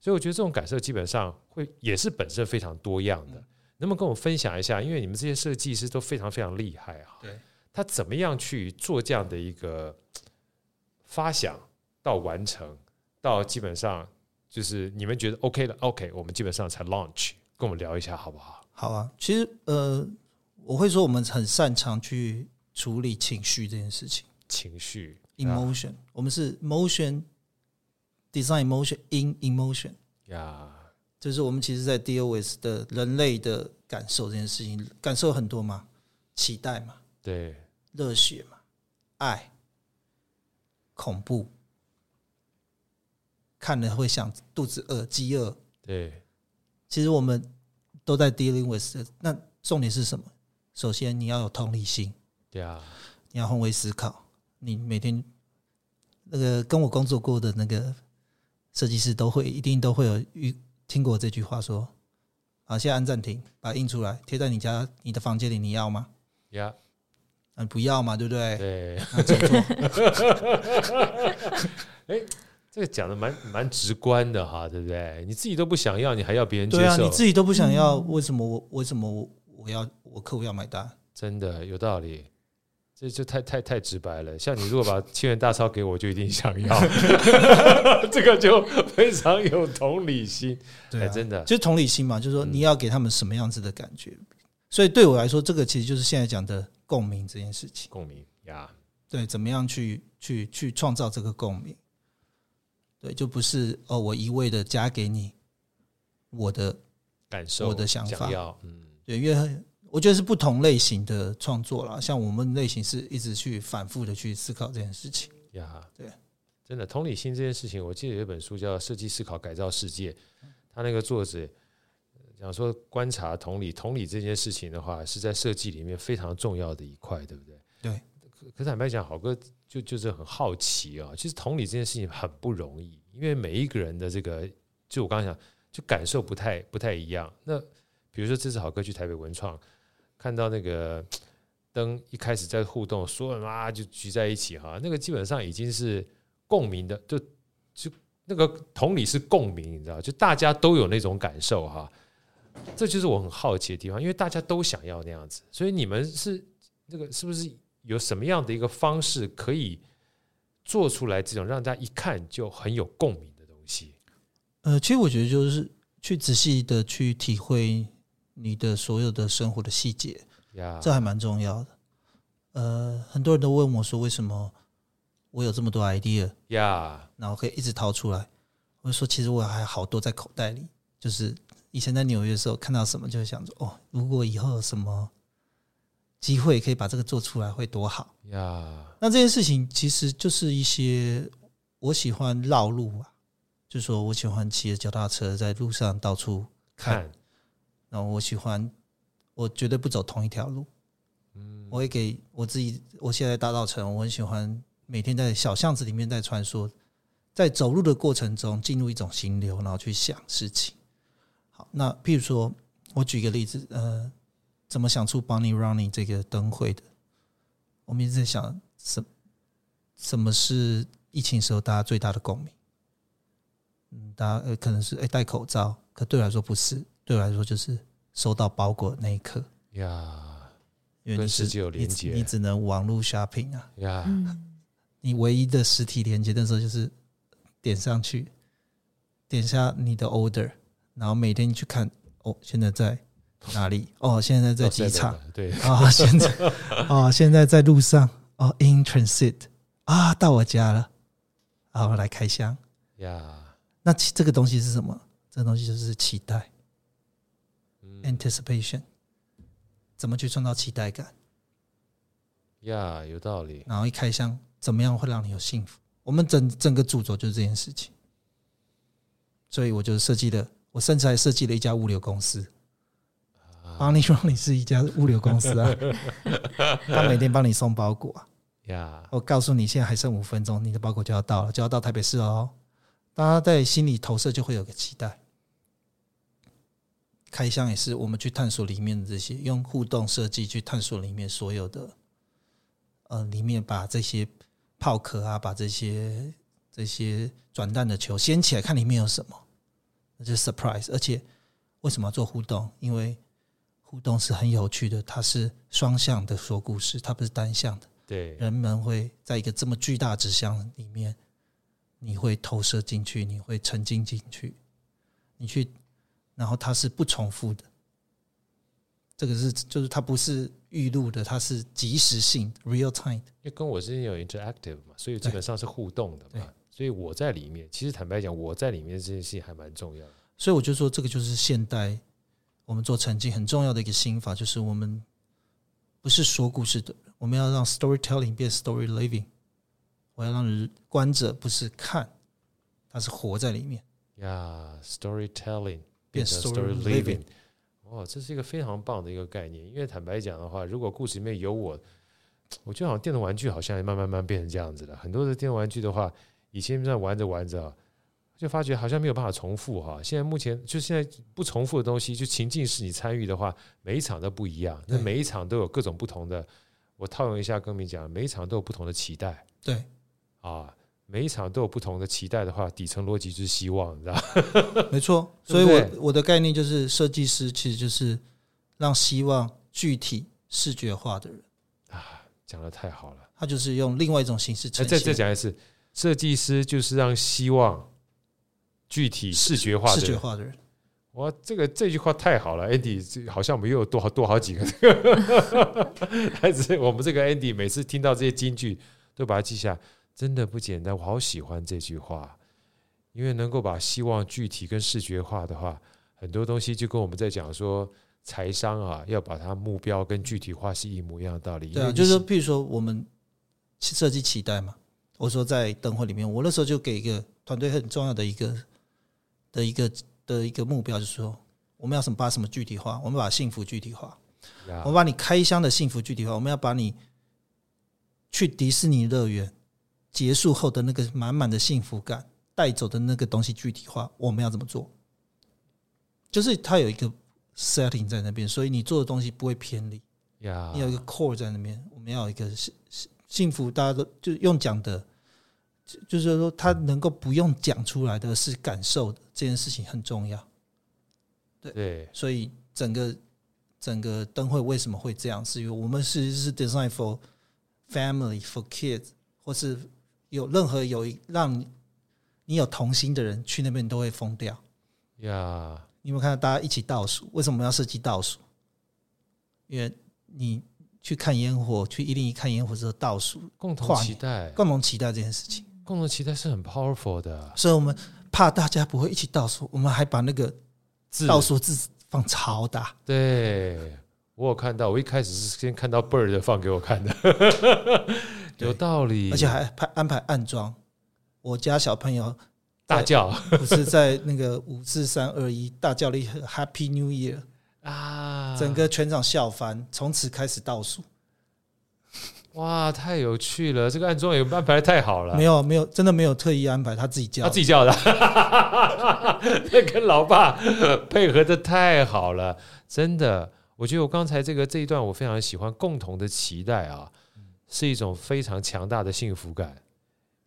所以我觉得这种感受基本上会也是本身非常多样的。能不能跟我分享一下？因为你们这些设计师都非常非常厉害啊。对，他怎么样去做这样的一个发想到完成，到基本上就是你们觉得 OK 了，OK，我们基本上才 launch。跟我们聊一下好不好？好啊。其实呃，我会说我们很擅长去处理情绪这件事情。情绪，emotion，我们是 motion。Design emotion in emotion，呀，就是我们其实，在 deal with 的人类的感受这件事情，感受很多嘛，期待嘛，对，热血嘛，爱，恐怖，看了会想肚子饿，饥饿，对，其实我们都在 dealing with。那重点是什么？首先你要有同理心，对啊，你要换位思考，你每天那个跟我工作过的那个。设计师都会一定都会有遇听过这句话说，好，现在按暂停，把它印出来贴在你家你的房间里，你要吗？要，嗯，不要嘛，对不对？对。哎，这个讲的蛮蛮直观的哈，对不对？你自己都不想要，你还要别人接受？对啊，你自己都不想要，为什么我为什么我我要我客户要买单？真的有道理。这就太太太直白了。像你如果把千元大钞给我，就一定想要。这个就非常有同理心。对、啊，真的，就是同理心嘛，就是说你要给他们什么样子的感觉。所以对我来说，这个其实就是现在讲的共鸣这件事情。共鸣呀，对，怎么样去去去创造这个共鸣？对，就不是哦，我一味的加给你我的感受、我的想法。嗯，对，因为。我觉得是不同类型的创作啦，像我们类型是一直去反复的去思考这件事情呀。对，真的同理心这件事情，我记得有一本书叫《设计思考改造世界》，他那个作者讲说，观察同理，同理这件事情的话，是在设计里面非常重要的一块，对不对？对。可是坦白讲，好哥就就是很好奇啊，其实同理这件事情很不容易，因为每一个人的这个，就我刚刚讲，就感受不太不太一样。那比如说这次好歌去台北文创。看到那个 灯一开始在互动，所有人啊就聚在一起哈，那个基本上已经是共鸣的，就就那个同理是共鸣，你知道，就大家都有那种感受哈，这就是我很好奇的地方，因为大家都想要那样子，所以你们是那个是不是有什么样的一个方式可以做出来这种让大家一看就很有共鸣的东西？呃，其实我觉得就是去仔细的去体会。你的所有的生活的细节.这还蛮重要的。呃，很多人都问我说，为什么我有这么多 idea，呀，然后可以一直掏出来。我就说，其实我还好多在口袋里。就是以前在纽约的时候，看到什么就会想着，哦，如果以后有什么机会可以把这个做出来，会多好。呀，那这件事情其实就是一些我喜欢绕路啊，就是说我喜欢骑着脚踏车在路上到处看。看然后我喜欢，我绝对不走同一条路。嗯，我会给我自己。我现在大稻埕，我很喜欢每天在小巷子里面在穿梭，在走路的过程中进入一种心流，然后去想事情。好，那譬如说，我举个例子，呃，怎么想出 Bunny Running 这个灯会的？我们一直在想，什什么是疫情时候大家最大的共鸣？嗯，大家可能是哎戴口罩，可对我来说不是。对我来说，就是收到包裹的那一刻呀，因为你是跟世界有连接，你只能网络 shopping 啊呀，你唯一的实体连接的时候就是点上去，点下你的 order，然后每天去看哦，现在在哪里？哦，现在在机场。对啊，现在哦，现在在路上。哦，in transit 啊，到我家了。好，来开箱呀。那这个东西是什么？这个东西就是期待，anticipation。怎么去创造期待感？呀，有道理。然后一开箱，怎么样会让你有幸福？我们整整个主轴就是这件事情。所以我就设计了，我甚至还设计了一家物流公司。帮你说你是一家物流公司啊，他每天帮你送包裹啊。呀，我告诉你，现在还剩五分钟，你的包裹就要到了，就要到台北市了哦。大家在心里投射就会有个期待。开箱也是我们去探索里面的这些，用互动设计去探索里面所有的，呃，里面把这些炮壳啊，把这些这些转蛋的球掀起来，看里面有什么，那就是 surprise。而且为什么要做互动？因为互动是很有趣的，它是双向的说故事，它不是单向的。对，人们会在一个这么巨大纸箱里面，你会投射进去，你会沉浸进去，你去，然后它是不重复的。这个是就是它不是预录的，它是即时性 （real time）。因为跟我之间有 interactive 嘛，所以基本上是互动的嘛。所以我在里面，其实坦白讲，我在里面这件事情还蛮重要的。所以我就说，这个就是现代。我们做沉浸很重要的一个心法，就是我们不是说故事的，我们要让 storytelling 变 story living。我要让观者不是看，他是活在里面。呀，storytelling story living。哇，这是一个非常棒的一个概念。因为坦白讲的话，如果故事里面有我，我觉得好像电动玩具好像也慢慢慢变成这样子了。很多的电动玩具的话，以前在玩着玩着。就发觉好像没有办法重复哈，现在目前就现在不重复的东西，就情境式你参与的话，每一场都不一样，那每一场都有各种不同的。我套用一下，跟你讲，每一场都有不同的期待。对，啊，每一场都有不同的期待的话，底层逻辑就是希望，你知道？没错，所以我我的概念就是，设计师其实就是让希望具体视觉化的人啊，讲的太好了。他就是用另外一种形式呈现。再再讲一次，设计师就是让希望。具体视觉化的视觉化的人，哇，这个这句话太好了，Andy，这好像我们又有多好多好几个，还是我们这个 Andy 每次听到这些金句都把它记下，真的不简单，我好喜欢这句话，因为能够把希望具体跟视觉化的话，很多东西就跟我们在讲说财商啊，要把它目标跟具体化是一模一样的道理。对啊，就是说，譬如说我们设计期待嘛，我说在灯会里面，我那时候就给一个团队很重要的一个。的一个的一个目标就是说，我们要什么把什么具体化？我们把幸福具体化。我们把你开箱的幸福具体化。我们要把你去迪士尼乐园结束后的那个满满的幸福感带走的那个东西具体化。我们要怎么做？就是它有一个 setting 在那边，所以你做的东西不会偏离。你有一个 core 在那边，我们要有一个幸幸福，大家都就用讲的。就是说，他能够不用讲出来的是感受的这件事情很重要。对，所以整个整个灯会为什么会这样？是因为我们其实是 design for family for kids，或是有任何有一让你你有童心的人去那边，你都会疯掉。呀，你有没有看到大家一起倒数？为什么要设计倒数？因为你去看烟火，去一零一看烟火之后倒数，共同期待，共同期待这件事情。共同期待是很 powerful 的，所以我们怕大家不会一起倒数，我们还把那个倒数字放超大。对，我有看到，我一开始是先看到 bird 放给我看的，有道理，而且还排安排暗装。我家小朋友大叫，不是在那个五四三二一大叫了一 Happy New Year 啊，整个全场笑翻，从此开始倒数。哇，太有趣了！这个暗装也安排的太好了。没有，没有，真的没有特意安排，他自己叫，他自己叫的。那跟老爸配合的太好了，真的。我觉得我刚才这个这一段我非常喜欢。共同的期待啊，是一种非常强大的幸福感，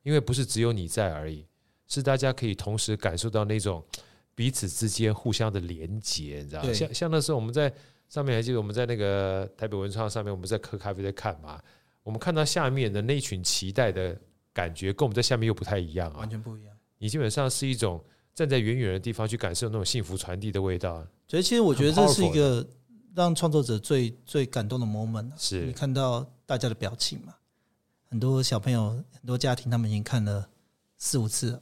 因为不是只有你在而已，是大家可以同时感受到那种 彼此之间互相的连接，你知道吗？像像那时候我们在上面还记得我们在那个台北文创上面，我们在喝咖啡在看嘛。我们看到下面的那群期待的感觉，跟我们在下面又不太一样啊，完全不一样。你基本上是一种站在远远的地方去感受那种幸福传递的味道。所以，其实我觉得这是一个让创作者最最感动的 moment 是你看到大家的表情嘛？很多小朋友、很多家庭，他们已经看了四五次了，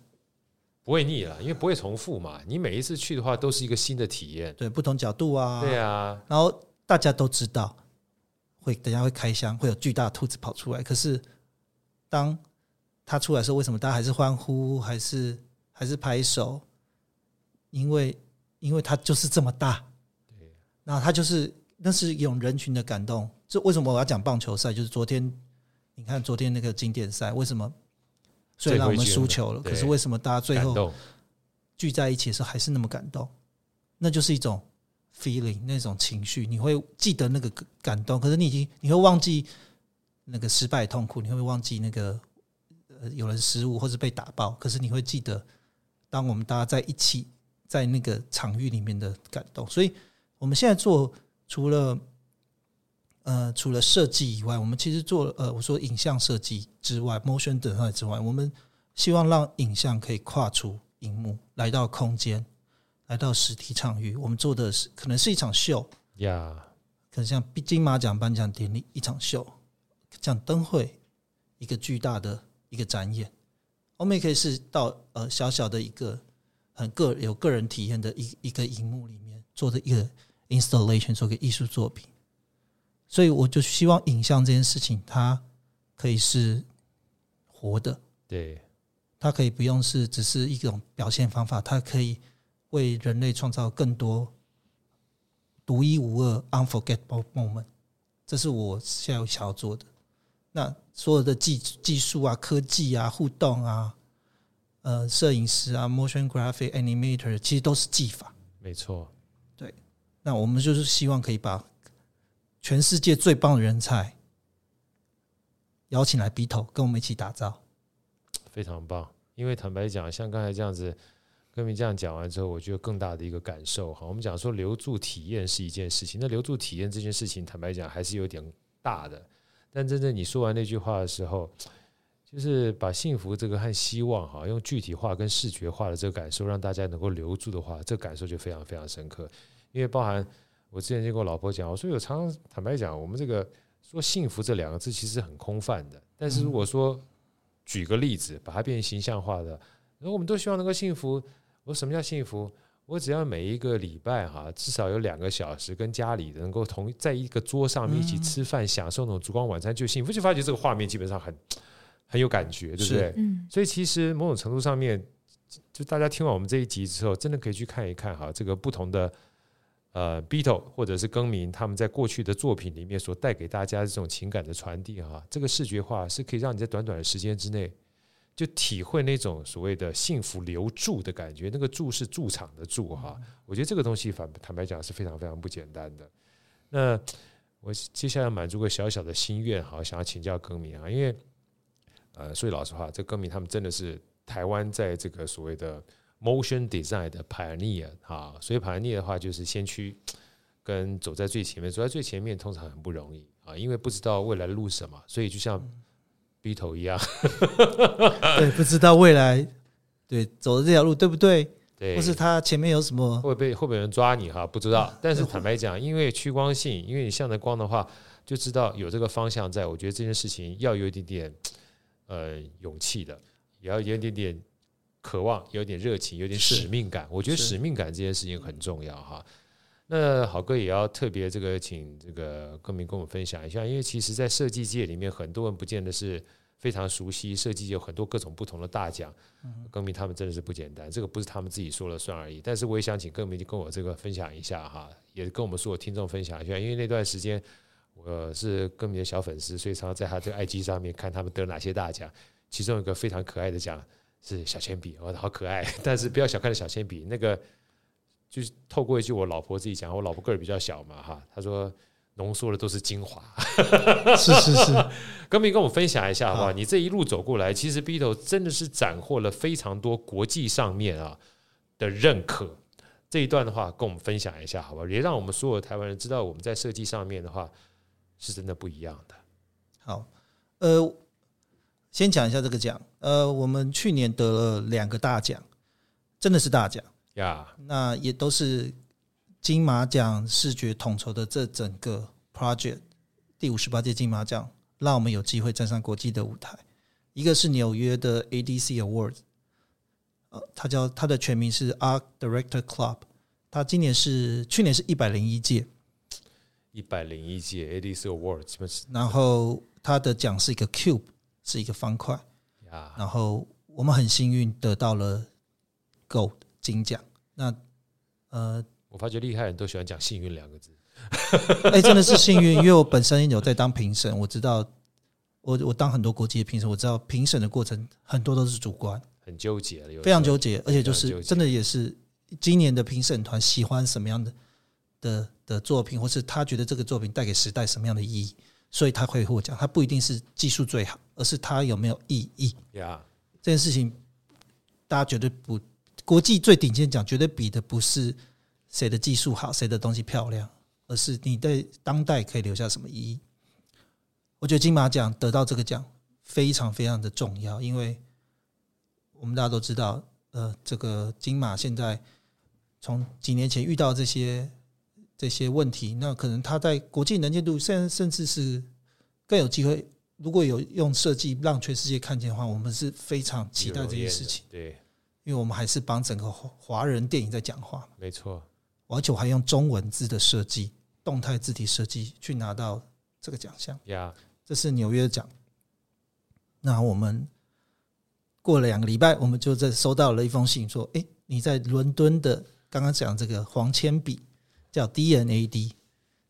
不会腻了，因为不会重复嘛。你每一次去的话，都是一个新的体验，对，不同角度啊，对啊。然后大家都知道，会等下会开箱，会有巨大的兔子跑出来。可是当他出来的时候，为什么大家还是欢呼，还是还是拍手？因为因为它就是这么大，对，那他就是那是一种人群的感动。这为什么我要讲棒球赛？就是昨天。你看昨天那个经典赛，为什么虽然我们输球了，可是为什么大家最后聚在一起的时候还是那么感动？那就是一种 feeling，那种情绪，你会记得那个感动，可是你已经你会忘记那个失败痛苦，你会忘记那个呃有人失误或者被打爆，可是你会记得当我们大家在一起在那个场域里面的感动。所以我们现在做除了。呃，除了设计以外，我们其实做呃，我说影像设计之外，motion design 之外，我们希望让影像可以跨出荧幕，来到空间，来到实体场域。我们做的是可能是一场秀呀，Yeah. 可能像金马奖颁奖典礼一场秀，像灯会一个巨大的一个展演，我们也可以是到呃小小的一个很个有个人体验的一一个荧幕里面做的一个 installation，做个艺术作品。所以我就希望影像这件事情，它可以是活的，对，它可以不用是只是一种表现方法，它可以为人类创造更多独一无二 unforgettable moment。这是我现在想要做的。那所有的技技术啊、科技啊、互动啊、呃、摄影师啊、motion graphic animator，其实都是技法。没错，对。那我们就是希望可以把。全世界最棒的人才邀请来 B 头跟我们一起打造，非常棒。因为坦白讲，像刚才这样子，跟你这样讲完之后，我觉得更大的一个感受哈。我们讲说留住体验是一件事情，那留住体验这件事情，坦白讲还是有点大的。但真正你说完那句话的时候，就是把幸福这个和希望哈，用具体化跟视觉化的这个感受，让大家能够留住的话，这个感受就非常非常深刻，因为包含。我之前就跟我老婆讲，我说有常常坦白讲，我们这个说幸福这两个字其实很空泛的。但是如果说举个例子，把它变成形象化的，然后我们都希望能够幸福。我什么叫幸福？我只要每一个礼拜哈，至少有两个小时跟家里能够同在一个桌上面一起吃饭，享受那种烛光晚餐就幸福。就发觉这个画面基本上很很有感觉，对不对？所以其实某种程度上面，就大家听完我们这一集之后，真的可以去看一看哈，这个不同的。呃 Beatle 或者是更名，他们在过去的作品里面所带给大家的这种情感的传递哈，这个视觉化是可以让你在短短的时间之内就体会那种所谓的幸福留住的感觉。那个住是驻场的住哈，我觉得这个东西反坦白讲是非常非常不简单的。那我接下来满足个小小的心愿哈，想要请教更名啊，因为呃，说句老实话，这更名他们真的是台湾在这个所谓的。Motion design 的 pioneer 啊，所以 pioneer 的话就是先驱，跟走在最前面，走在最前面通常很不容易啊，因为不知道未来的路什么，所以就像 BITO 一样，对，不知道未来对走的这条路对不对？对，或是他前面有什么会被会被人抓你哈？不知道。但是坦白讲，因为趋光性，因为你向着光的话，就知道有这个方向在。我觉得这件事情要有一点点呃勇气的，也要有一点点。渴望有点热情，有点使命感。我觉得使命感这件事情很重要哈。那好哥也要特别这个请这个歌迷跟我们分享一下，因为其实，在设计界里面，很多人不见得是非常熟悉设计，有很多各种不同的大奖。歌迷他们真的是不简单，这个不是他们自己说了算而已。但是我也想请歌迷就跟我这个分享一下哈，也跟我们所有听众分享一下，因为那段时间我是歌迷的小粉丝，所以常常在他这个 IG 上面看他们得哪些大奖，其中有一个非常可爱的奖。是小铅笔，哦，好可爱！但是不要小看了小铅笔，那个就是透过一句我老婆自己讲，我老婆个儿比较小嘛，哈，她说浓缩的都是精华，是 是是。更名 跟我们分享一下好不好？你这一路走过来，其实 BITO 真的是斩获了非常多国际上面啊的认可。这一段的话，跟我们分享一下好不好？也让我们所有的台湾人知道，我们在设计上面的话是真的不一样的。好，呃。先讲一下这个奖，呃，我们去年得了两个大奖，真的是大奖。呀。那也都是金马奖视觉统筹的这整个 project，第五十八届金马奖，让我们有机会站上国际的舞台。一个是纽约的 ADC Awards，呃，它叫它的全名是 Art Director Club，它今年是去年是一百零一届，一百零一届 ADC Awards，然后它的奖是一个 cube，是一个方块，呀，然后我们很幸运得到了 Gold 金奖，那呃。我发觉厉害人都喜欢讲“幸运”两个字，哎，真的是幸运，因为我本身有在当评审，我知道我我当很多国际的评审，我知道评审的过程很多都是主观，很纠结，非常纠结，而且就是真的也是今年的评审团喜欢什么样的的的作品，或是他觉得这个作品带给时代什么样的意义，所以他会获奖。他不一定是技术最好，而是他有没有意义。呀，这件事情大家绝对不国际最顶尖奖绝对比的不是。谁的技术好，谁的东西漂亮，而是你对当代可以留下什么意义？我觉得金马奖得到这个奖非常非常的重要，因为我们大家都知道，呃，这个金马现在从几年前遇到这些这些问题，那可能他在国际能见度，甚甚至是更有机会。如果有用设计让全世界看见的话，我们是非常期待这件事情。对，因为我们还是帮整个华人电影在讲话。没错。而且我还用中文字的设计、动态字体设计去拿到这个奖项。呀，这是纽约奖。那我们过了两个礼拜，我们就在收到了一封信，说：“哎，你在伦敦的刚刚讲这个黄铅笔叫 D-N-A-D，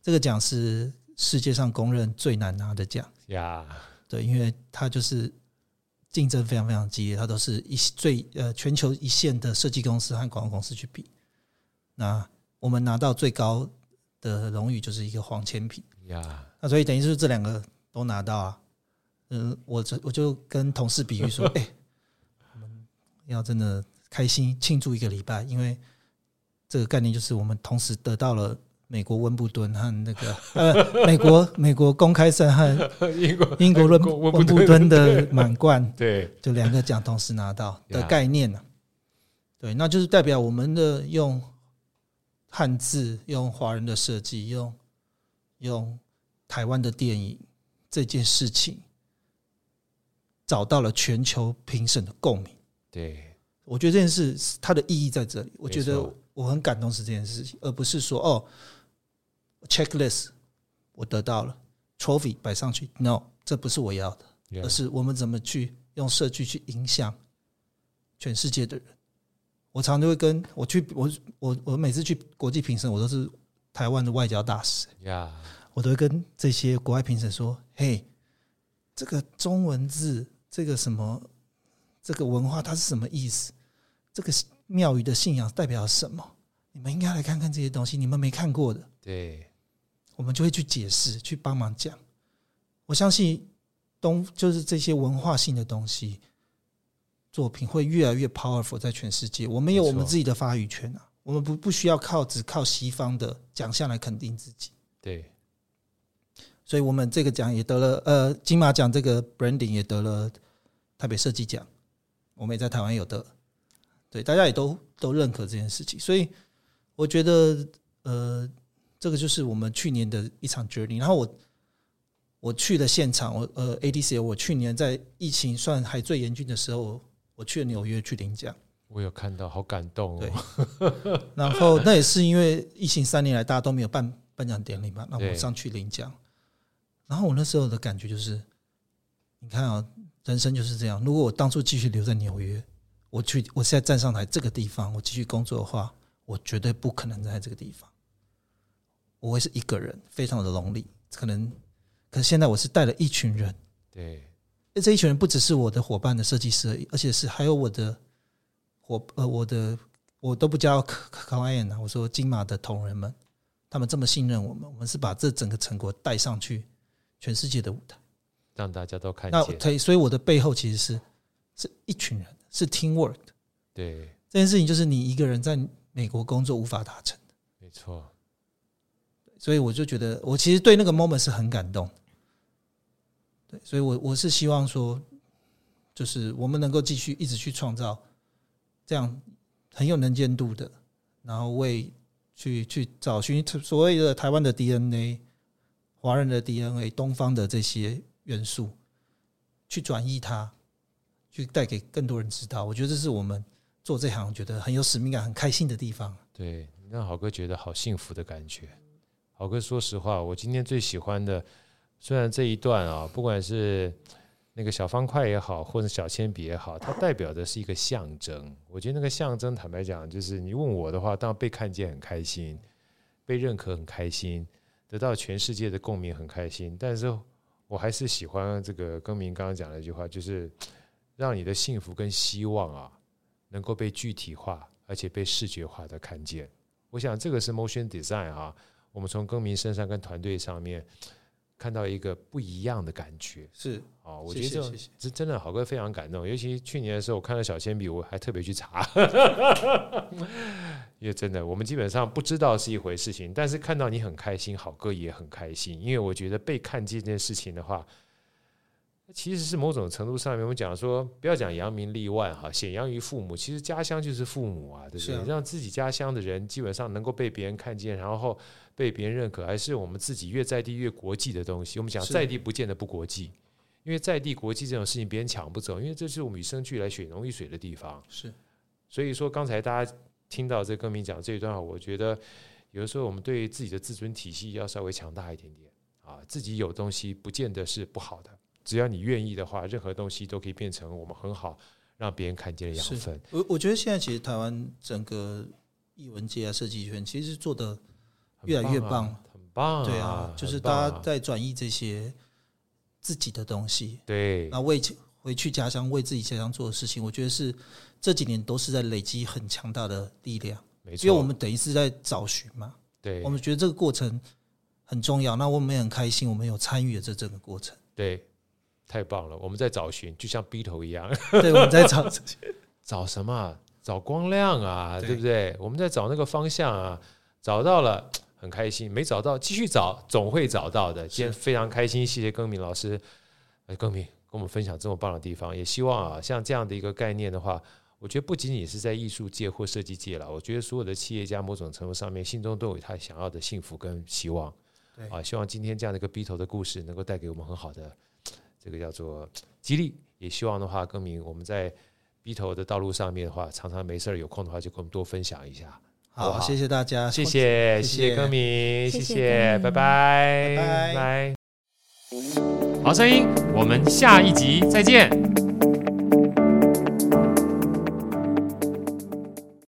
这个奖是世界上公认最难拿的奖。”呀，对，因为它就是竞争非常非常激烈，它都是一最呃全球一线的设计公司和广告公司去比。那我们拿到最高的荣誉就是一个黄铅笔呀，那所以等于是这两个都拿到啊。嗯，我这我就跟同事比喻说，哎，我们要真的开心庆祝一个礼拜，因为这个概念就是我们同时得到了美国温布顿和那个呃美国 美国公开赛和英国英国温温布顿的满贯，对，就两个奖同时拿到的概念呢。对，那就是代表我们的用。汉字用华人的设计，用用台湾的电影这件事情，找到了全球评审的共鸣。对，我觉得这件事它的意义在这里。我觉得我很感动是这件事情，而不是说哦，checklist 我得到了 trophy 摆上去，no，这不是我要的，而是我们怎么去用社区去影响全世界的人。我常常都会跟我去，我我我每次去国际评审，我都是台湾的外交大使。呀，我都会跟这些国外评审说：“嘿，这个中文字，这个什么，这个文化，它是什么意思？这个庙宇的信仰代表什么？你们应该来看看这些东西，你们没看过的。”对，我们就会去解释，去帮忙讲。我相信东就是这些文化性的东西。作品会越来越 powerful，在全世界，我们有我们自己的发语权啊，我们不不需要靠只靠西方的奖项来肯定自己。对，所以我们这个奖也得了，呃，金马奖这个 branding 也得了台北设计奖，我们也在台湾有得，对，大家也都都认可这件事情，所以我觉得，呃，这个就是我们去年的一场 journey。然后我我去了现场，我呃 ADC，我去年在疫情算还最严峻的时候。我去了纽约去领奖，我有看到，好感动哦。对，然后那也是因为疫情三年来大家都没有办颁奖典礼嘛，那我上去领奖。然后我那时候的感觉就是，你看啊，人生就是这样。如果我当初继续留在纽约，我去，我现在站上台这个地方，我继续工作的话，我绝对不可能在这个地方。我会是一个人，非常的 lonely。可能，可是现在我是带了一群人。对。这一群人不只是我的伙伴的设计师而已，而且是还有我的伙呃，我的我都不叫 client 啊，我说金马的同仁们，他们这么信任我们，我们是把这整个成果带上去全世界的舞台，让大家都看见。那所以我的背后其实是是一群人，是 teamwork。对，这件事情就是你一个人在美国工作无法达成的，没错。所以我就觉得，我其实对那个 moment 是很感动。对，所以我，我我是希望说，就是我们能够继续一直去创造这样很有能见度的，然后为去去找寻所谓的台湾的 DNA、华人的 DNA、东方的这些元素，去转移它，去带给更多人知道。我觉得这是我们做这行觉得很有使命感、很开心的地方。对，让好哥觉得好幸福的感觉。好哥，说实话，我今天最喜欢的，虽然这一段啊，不管是。那个小方块也好，或者小铅笔也好，它代表的是一个象征。我觉得那个象征，坦白讲，就是你问我的话，当然被看见很开心，被认可很开心，得到全世界的共鸣很开心。但是我还是喜欢这个更名刚刚讲的一句话，就是让你的幸福跟希望啊，能够被具体化，而且被视觉化的看见。我想这个是 motion design 啊，我们从更名身上跟团队上面。看到一个不一样的感觉是啊，我觉得这这真的好哥非常感动。尤其去年的时候，我看到小铅笔，我还特别去查，因为真的我们基本上不知道是一回事情，但是看到你很开心，好哥也很开心。因为我觉得被看见这件事情的话。其实是某种程度上面，我们讲说，不要讲扬名立万哈，显扬于父母。其实家乡就是父母啊，对不对？啊、让自己家乡的人基本上能够被别人看见，然后被别人认可，还是我们自己越在地越国际的东西。我们讲在地不见得不国际，因为在地国际这种事情别人抢不走，因为这是我们与生俱来血浓于水的地方。是，所以说刚才大家听到这个更名讲这一段话，我觉得有的时候我们对自己的自尊体系要稍微强大一点点啊，自己有东西不见得是不好的。只要你愿意的话，任何东西都可以变成我们很好让别人看见的养分。我我觉得现在其实台湾整个艺文界啊、设计圈其实做的越来越棒，很棒，啊。对啊，就是大家在转移这些自己的东西，对，那为回去家乡为自己家乡做的事情，我觉得是这几年都是在累积很强大的力量。没错，因为我们等于是在找寻嘛，对，我们觉得这个过程很重要。那我们也很开心，我们有参与了这整个过程。对。太棒了！我们在找寻，就像 Beatle 一样。对，我们在找 找什么？找光亮啊，对，对不对？我们在找那个方向啊，找到了，很开心；没找到，继续找，总会找到的。今天非常开心，谢谢更名老师，更名跟我们分享这么棒的地方。也希望啊，像这样的一个概念的话，我觉得不仅仅是在艺术界或设计界了，我觉得所有的企业家某种程度上面心中都有他想要的幸福跟希望。对啊，希望今天这样的一个 Beatle 的故事能够带给我们很好的。这个叫做激励，也希望的话，歌迷我们在 B 头的道路上面的话，常常没事有空的话，就跟我们多分享一下。好，好，谢谢大家，谢谢，谢谢歌迷，谢谢，拜拜，拜拜，好声音，我们下一集再见。